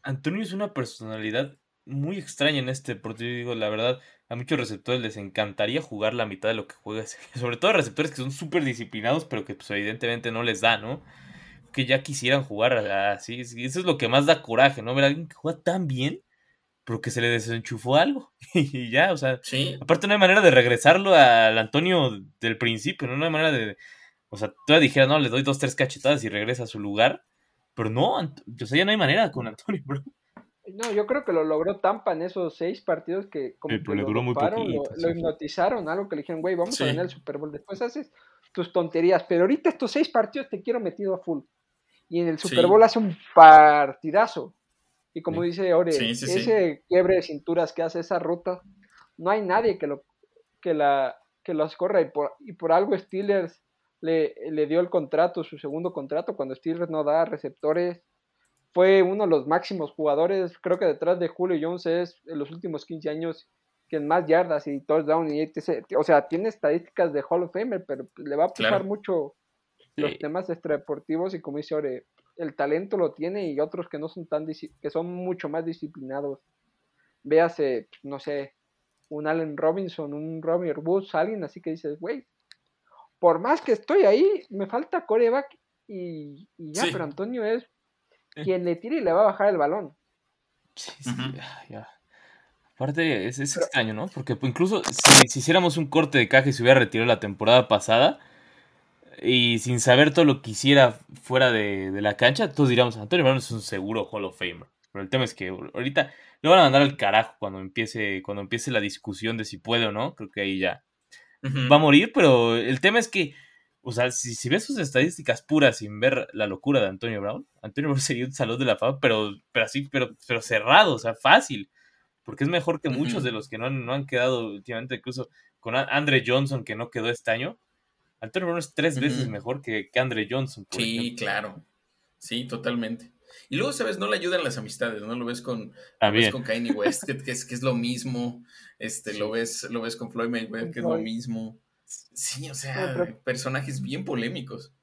Antonio es una personalidad muy extraña en este porque digo, la verdad, a muchos receptores les encantaría jugar la mitad de lo que juega. Sobre todo a receptores que son súper disciplinados, pero que pues evidentemente no les da, ¿no? Que ya quisieran jugar así. Eso es lo que más da coraje, ¿no? Ver a alguien que juega tan bien, pero que se le desenchufó algo. y ya, o sea. Aparte no hay manera de regresarlo al Antonio del principio, ¿no? No hay manera de o sea, tú dijeras, no, le doy dos, tres cachetadas y regresa a su lugar. Pero no, o sea, ya no hay manera con Antonio, bro. No, yo creo que lo logró Tampa en esos seis partidos que como que le duró lo, muy doparon, poquito, lo sí. hipnotizaron, algo que le dijeron, güey, vamos a ganar el Super Bowl. Después haces tus tonterías, pero ahorita estos seis partidos te quiero metido a full. Y en el Super Sí. Bowl hace un partidazo. Y como Sí. dice Ore, Sí, sí, sí. ese quiebre de cinturas que hace esa ruta, no hay nadie que lo que la que los corra y por, y por algo Steelers le, le dio el contrato, su segundo contrato, cuando Steelers no da receptores. Fue uno de los máximos jugadores, creo que detrás de Julio Jones es en los últimos 15 años quien más yardas y touchdown y etc. O sea, tiene estadísticas de Hall of Famer, pero le va a pesar Claro. mucho los temas extradeportivos y como dice Ore, el talento lo tiene y otros que no son tan que son mucho más disciplinados. Véase, no sé, un Allen Robinson, un Robert Woods, alguien así que dices, güey, por más que estoy ahí, me falta coreback y, y ya, Sí. pero Antonio es quien le tire y le va a bajar el balón. Sí, sí, ya. Aparte, es, es extraño, ¿no? Porque pues, incluso si, si hiciéramos un corte de caja y se hubiera retirado la temporada pasada y sin saber todo lo que hiciera fuera de, de la cancha, todos diríamos, Antonio Brown es un seguro Hall of Famer. Pero el tema es que ahorita lo van a mandar al carajo cuando empiece, cuando empiece la discusión de si puede o no. Creo que ahí ya va a morir, pero el tema es que, o sea, si, si ves sus estadísticas puras sin ver la locura de Antonio Brown, Antonio Brown sería un salón de la fama, pero, pero así, pero, pero cerrado, o sea, fácil. Porque es mejor que muchos de los que no han, no han quedado últimamente, incluso con Andre Johnson, que no quedó este año. Antonio Brown es tres veces mejor que, que Andre Johnson, por Sí, ejemplo. claro. Sí, totalmente. Y luego, ¿sabes? No le ayudan las amistades, ¿no? Lo ves con, lo ves con Kanye West, que, que es, que es lo mismo. Este, Sí. lo ves, lo ves con Floyd Mayweather, que es lo mismo. Sí, o sea, personajes bien polémicos.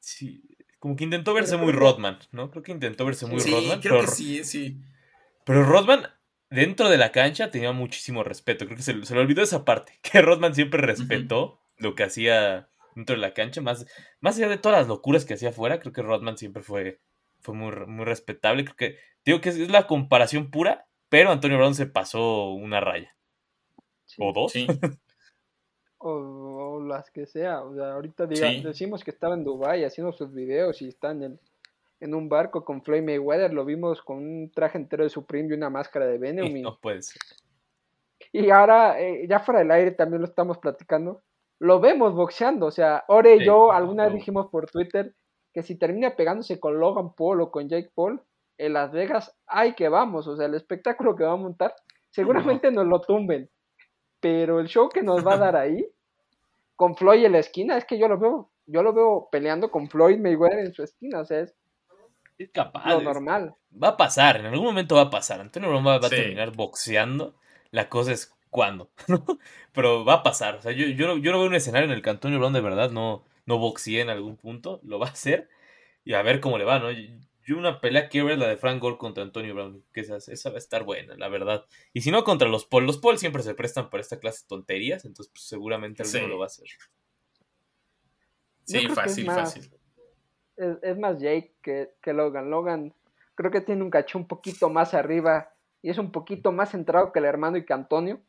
Sí, como que intentó verse muy Rodman, ¿no? Creo que intentó verse muy sí, Rodman, creo pero que sí, sí. Pero Rodman, dentro de la cancha, tenía muchísimo respeto. Creo que se, se le olvidó esa parte. Que Rodman siempre respetó lo que hacía dentro de la cancha. Más, más allá de todas las locuras que hacía afuera, creo que Rodman siempre fue, fue muy, muy respetable. Creo que, digo que es, es la comparación pura, pero Antonio Brown se pasó una raya. Sí. O dos. Sí, O, o las que sea. O sea, ahorita diga- Sí. decimos que estaba en Dubai haciendo sus videos y está en, el, en un barco con Floyd Mayweather. Lo vimos con un traje entero de Supreme y una máscara de Venom. y- no puede ser. Y ahora, eh, ya fuera del aire también lo estamos platicando. Lo vemos boxeando. O sea, Ore y yo alguna vez dijimos por Twitter que si termina pegándose con Logan Paul o con Jake Paul en Las Vegas, ay que vamos. O sea, el espectáculo que va a montar, seguramente nos lo tumben. Pero el show que nos va a dar ahí, con Floyd en la esquina, es que yo lo veo, yo lo veo peleando con Floyd Mayweather en su esquina. O sea, es Es capaz. lo es- normal. Va a pasar, en algún momento va a pasar. Antonio Brown va, va Sí. a terminar boxeando. La cosa es cuándo. Pero va a pasar. O sea, yo, yo, no- yo no veo un escenario en el que Antonio Brown de verdad no, no boxee en algún punto. Lo va a hacer. Y a ver cómo le va, ¿no? Yo, una pelea quiero ver la de Frank Gore contra Antonio Brown. Que esa, esa va a estar buena, la verdad. Y si no, contra los Paul. Los Paul siempre se prestan para esta clase de tonterías. Entonces, pues, seguramente alguno Sí. lo va a hacer. Sí, es fácil, más- fácil. es, es más Jake que, que Logan. Logan creo que tiene un caché un poquito más arriba y es un poquito más centrado que el hermano y que Antonio.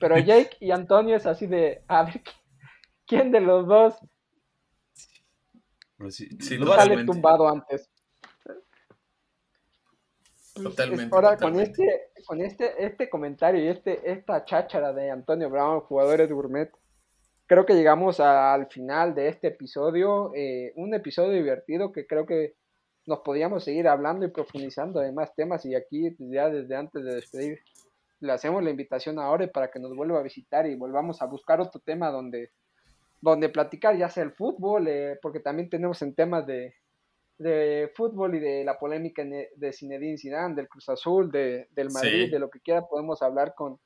Pero Jake y Antonio es así de, a ver, ¿qui- ¿quién de los dos Pero sí, Sí, lo va a sale tumbado antes? Pues, Totalmente, Ahora, con este, con este, este comentario y este, esta cháchara de Antonio Brown, jugadores de Gourmet, creo que llegamos a- al final de este episodio. eh, un episodio divertido que creo que nos podíamos seguir hablando y profundizando de más temas. Y aquí, pues, ya desde antes de despedir, le hacemos la invitación a Ore para que nos vuelva a visitar y volvamos a buscar otro tema donde, donde platicar, ya sea el fútbol, eh, porque también tenemos en temas de, de fútbol y de la polémica en- de Zinedine Zidane, del Cruz Azul, de, del Madrid, Sí. de lo que quiera podemos hablar con,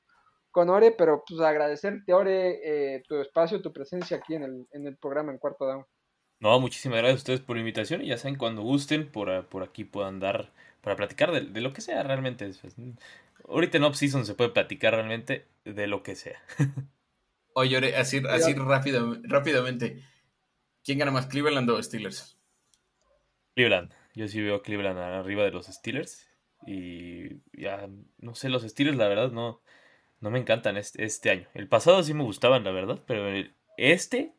con Ore, pero pues agradecerte Ore eh, tu espacio, tu presencia aquí en el, en el programa en Cuarto Down. No, muchísimas gracias a ustedes por la invitación y ya saben, cuando gusten, por, por aquí puedan dar para platicar de, de lo que sea realmente. Ahorita en off-season se puede platicar realmente de lo que sea. Oye, así, así rápido, rápidamente. ¿Quién gana más, Cleveland o Steelers? Cleveland, yo sí veo a Cleveland arriba de los Steelers y ya, no sé, los Steelers la verdad no, no me encantan este, este año. El pasado sí me gustaban, la verdad, pero el- este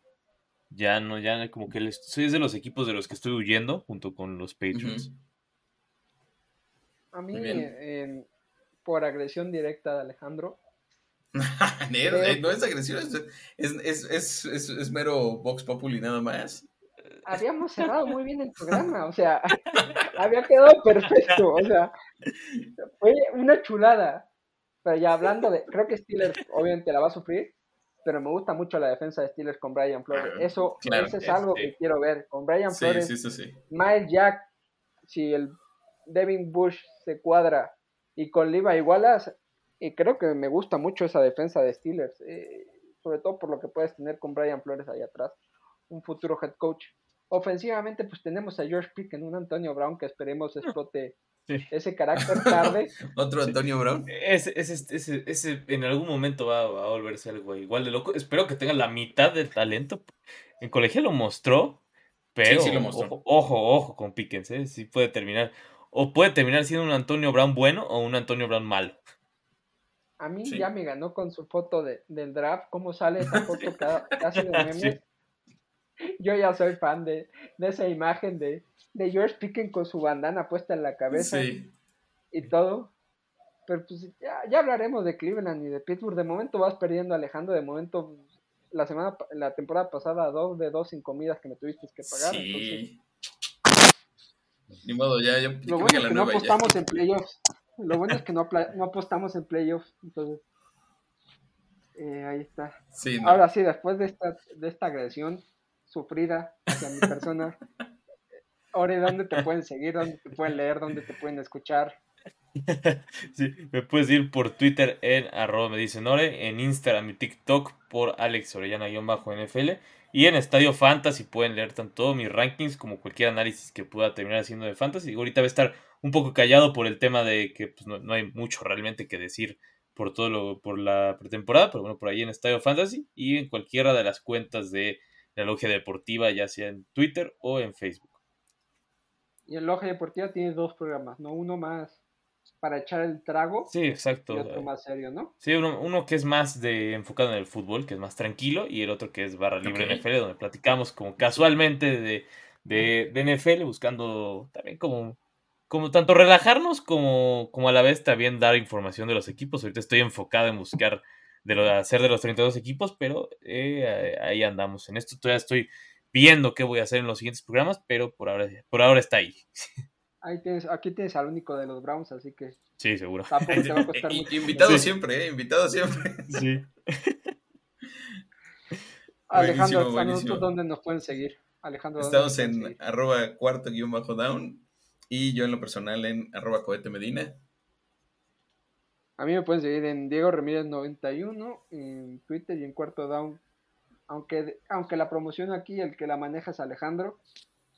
ya no, ya como que les- soy de los equipos de los que estoy huyendo junto con los Patriots. A mí, por agresión directa de Alejandro. no es agresión, es, mero Vox Populi nada más. Habíamos cerrado muy bien el programa, o sea, había quedado perfecto, o sea, fue una chulada. Pero ya hablando de, creo que Steelers obviamente la va a sufrir, pero me gusta mucho la defensa de Steelers con Brian Flores. Ah, eso, es algo que quiero ver. Con Brian Flores, Miles Jack, si el Devin Bush se cuadra y con Liva igualas, y creo que me gusta mucho esa defensa de Steelers, eh, sobre todo por lo que puedes tener con Brian Flores ahí atrás, un futuro head coach. Ofensivamente, pues tenemos a George Pickens, un Antonio Brown que esperemos explote ese carácter tarde. Otro Antonio Brown. Ese, ese, ese, en algún momento va, a volverse algo igual de loco. Espero que tenga la mitad del talento. En colegio lo mostró, pero Ojo, ojo, con Pickens, ¿eh? Sí puede terminar. O puede terminar siendo un Antonio Brown bueno o un Antonio Brown malo. A mí ya me ganó con su foto de, del draft, cómo sale esa foto casi de memes. Yo ya soy fan de, de esa imagen de, de George Pickens con su bandana puesta en la cabeza y todo. Pero pues ya, hablaremos de Cleveland y de Pittsburgh. De momento vas perdiendo, Alejandro. De momento, la semana, la temporada pasada, dos de dos sin comidas que me tuviste que pagar. Sí. Ni modo, ya, ya Lo bueno es que no apostamos en playoffs. Lo bueno es que no, no apostamos en playoffs. Entonces, eh, ahí está. Ahora sí, después de esta, de esta agresión sufrida hacia mi persona. Ore, ¿dónde te pueden seguir? ¿Dónde te pueden leer? ¿Dónde te pueden escuchar? Sí, me puedes ir por Twitter en arroba me dice Nore, en Instagram y TikTok por Alex Orellana-NFL y en Estadio Fantasy pueden leer tanto mis rankings como cualquier análisis que pueda terminar haciendo de Fantasy. Ahorita voy a estar un poco callado por el tema de que pues, no, hay mucho realmente que decir por todo lo, por la pretemporada, pero bueno, por ahí en Estadio Fantasy y en cualquiera de las cuentas de la Logia Deportiva, ya sea en Twitter o en Facebook. Y en Logia Deportiva tiene dos programas, ¿no? Uno más para echar el trago. Sí, exacto. Y otro más serio, ¿no? Sí, uno, que es más de enfocado en el fútbol, que es más tranquilo, y el otro que es barra libre NFL, donde platicamos como casualmente de, de, NFL, buscando también como, como tanto relajarnos como, como a la vez también dar información de los equipos. Ahorita estoy enfocado en buscar de lo de hacer de los 32 equipos, pero eh, ahí andamos. En esto todavía estoy viendo qué voy a hacer en los siguientes programas, pero por ahora, por ahora está ahí. Ahí tienes, aquí tienes al único de los Browns, así que. Sí, seguro. Invitado siempre, ¿eh? Invitado siempre. Sí. Alejandro, buenísimo, dónde nos pueden seguir? Alejandro, Estamos en arroba cuarto guion bajo down y yo en lo personal en arroba cohete medina. A mí me pueden seguir en Diego Ramírez 91 en Twitter y en cuarto down aunque, aunque la promoción aquí, el que la maneja es Alejandro,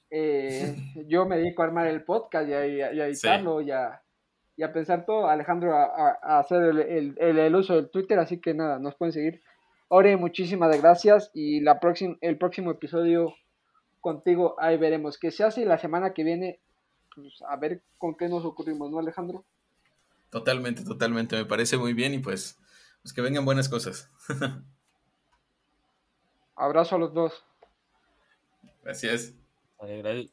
eh, yo me dedico a armar el podcast y a, editarlo y, a, pensar todo. Alejandro a, hacer el, uso del Twitter, así que nada, nos pueden seguir. Ore, muchísimas gracias y la próxima, el próximo episodio contigo ahí veremos qué se hace y la semana que viene, pues a ver con qué nos ocurrimos, ¿no, Alejandro? Totalmente, totalmente, me parece muy bien y pues, pues que vengan buenas cosas. Abrazo a los dos. Gracias. あれぐらい。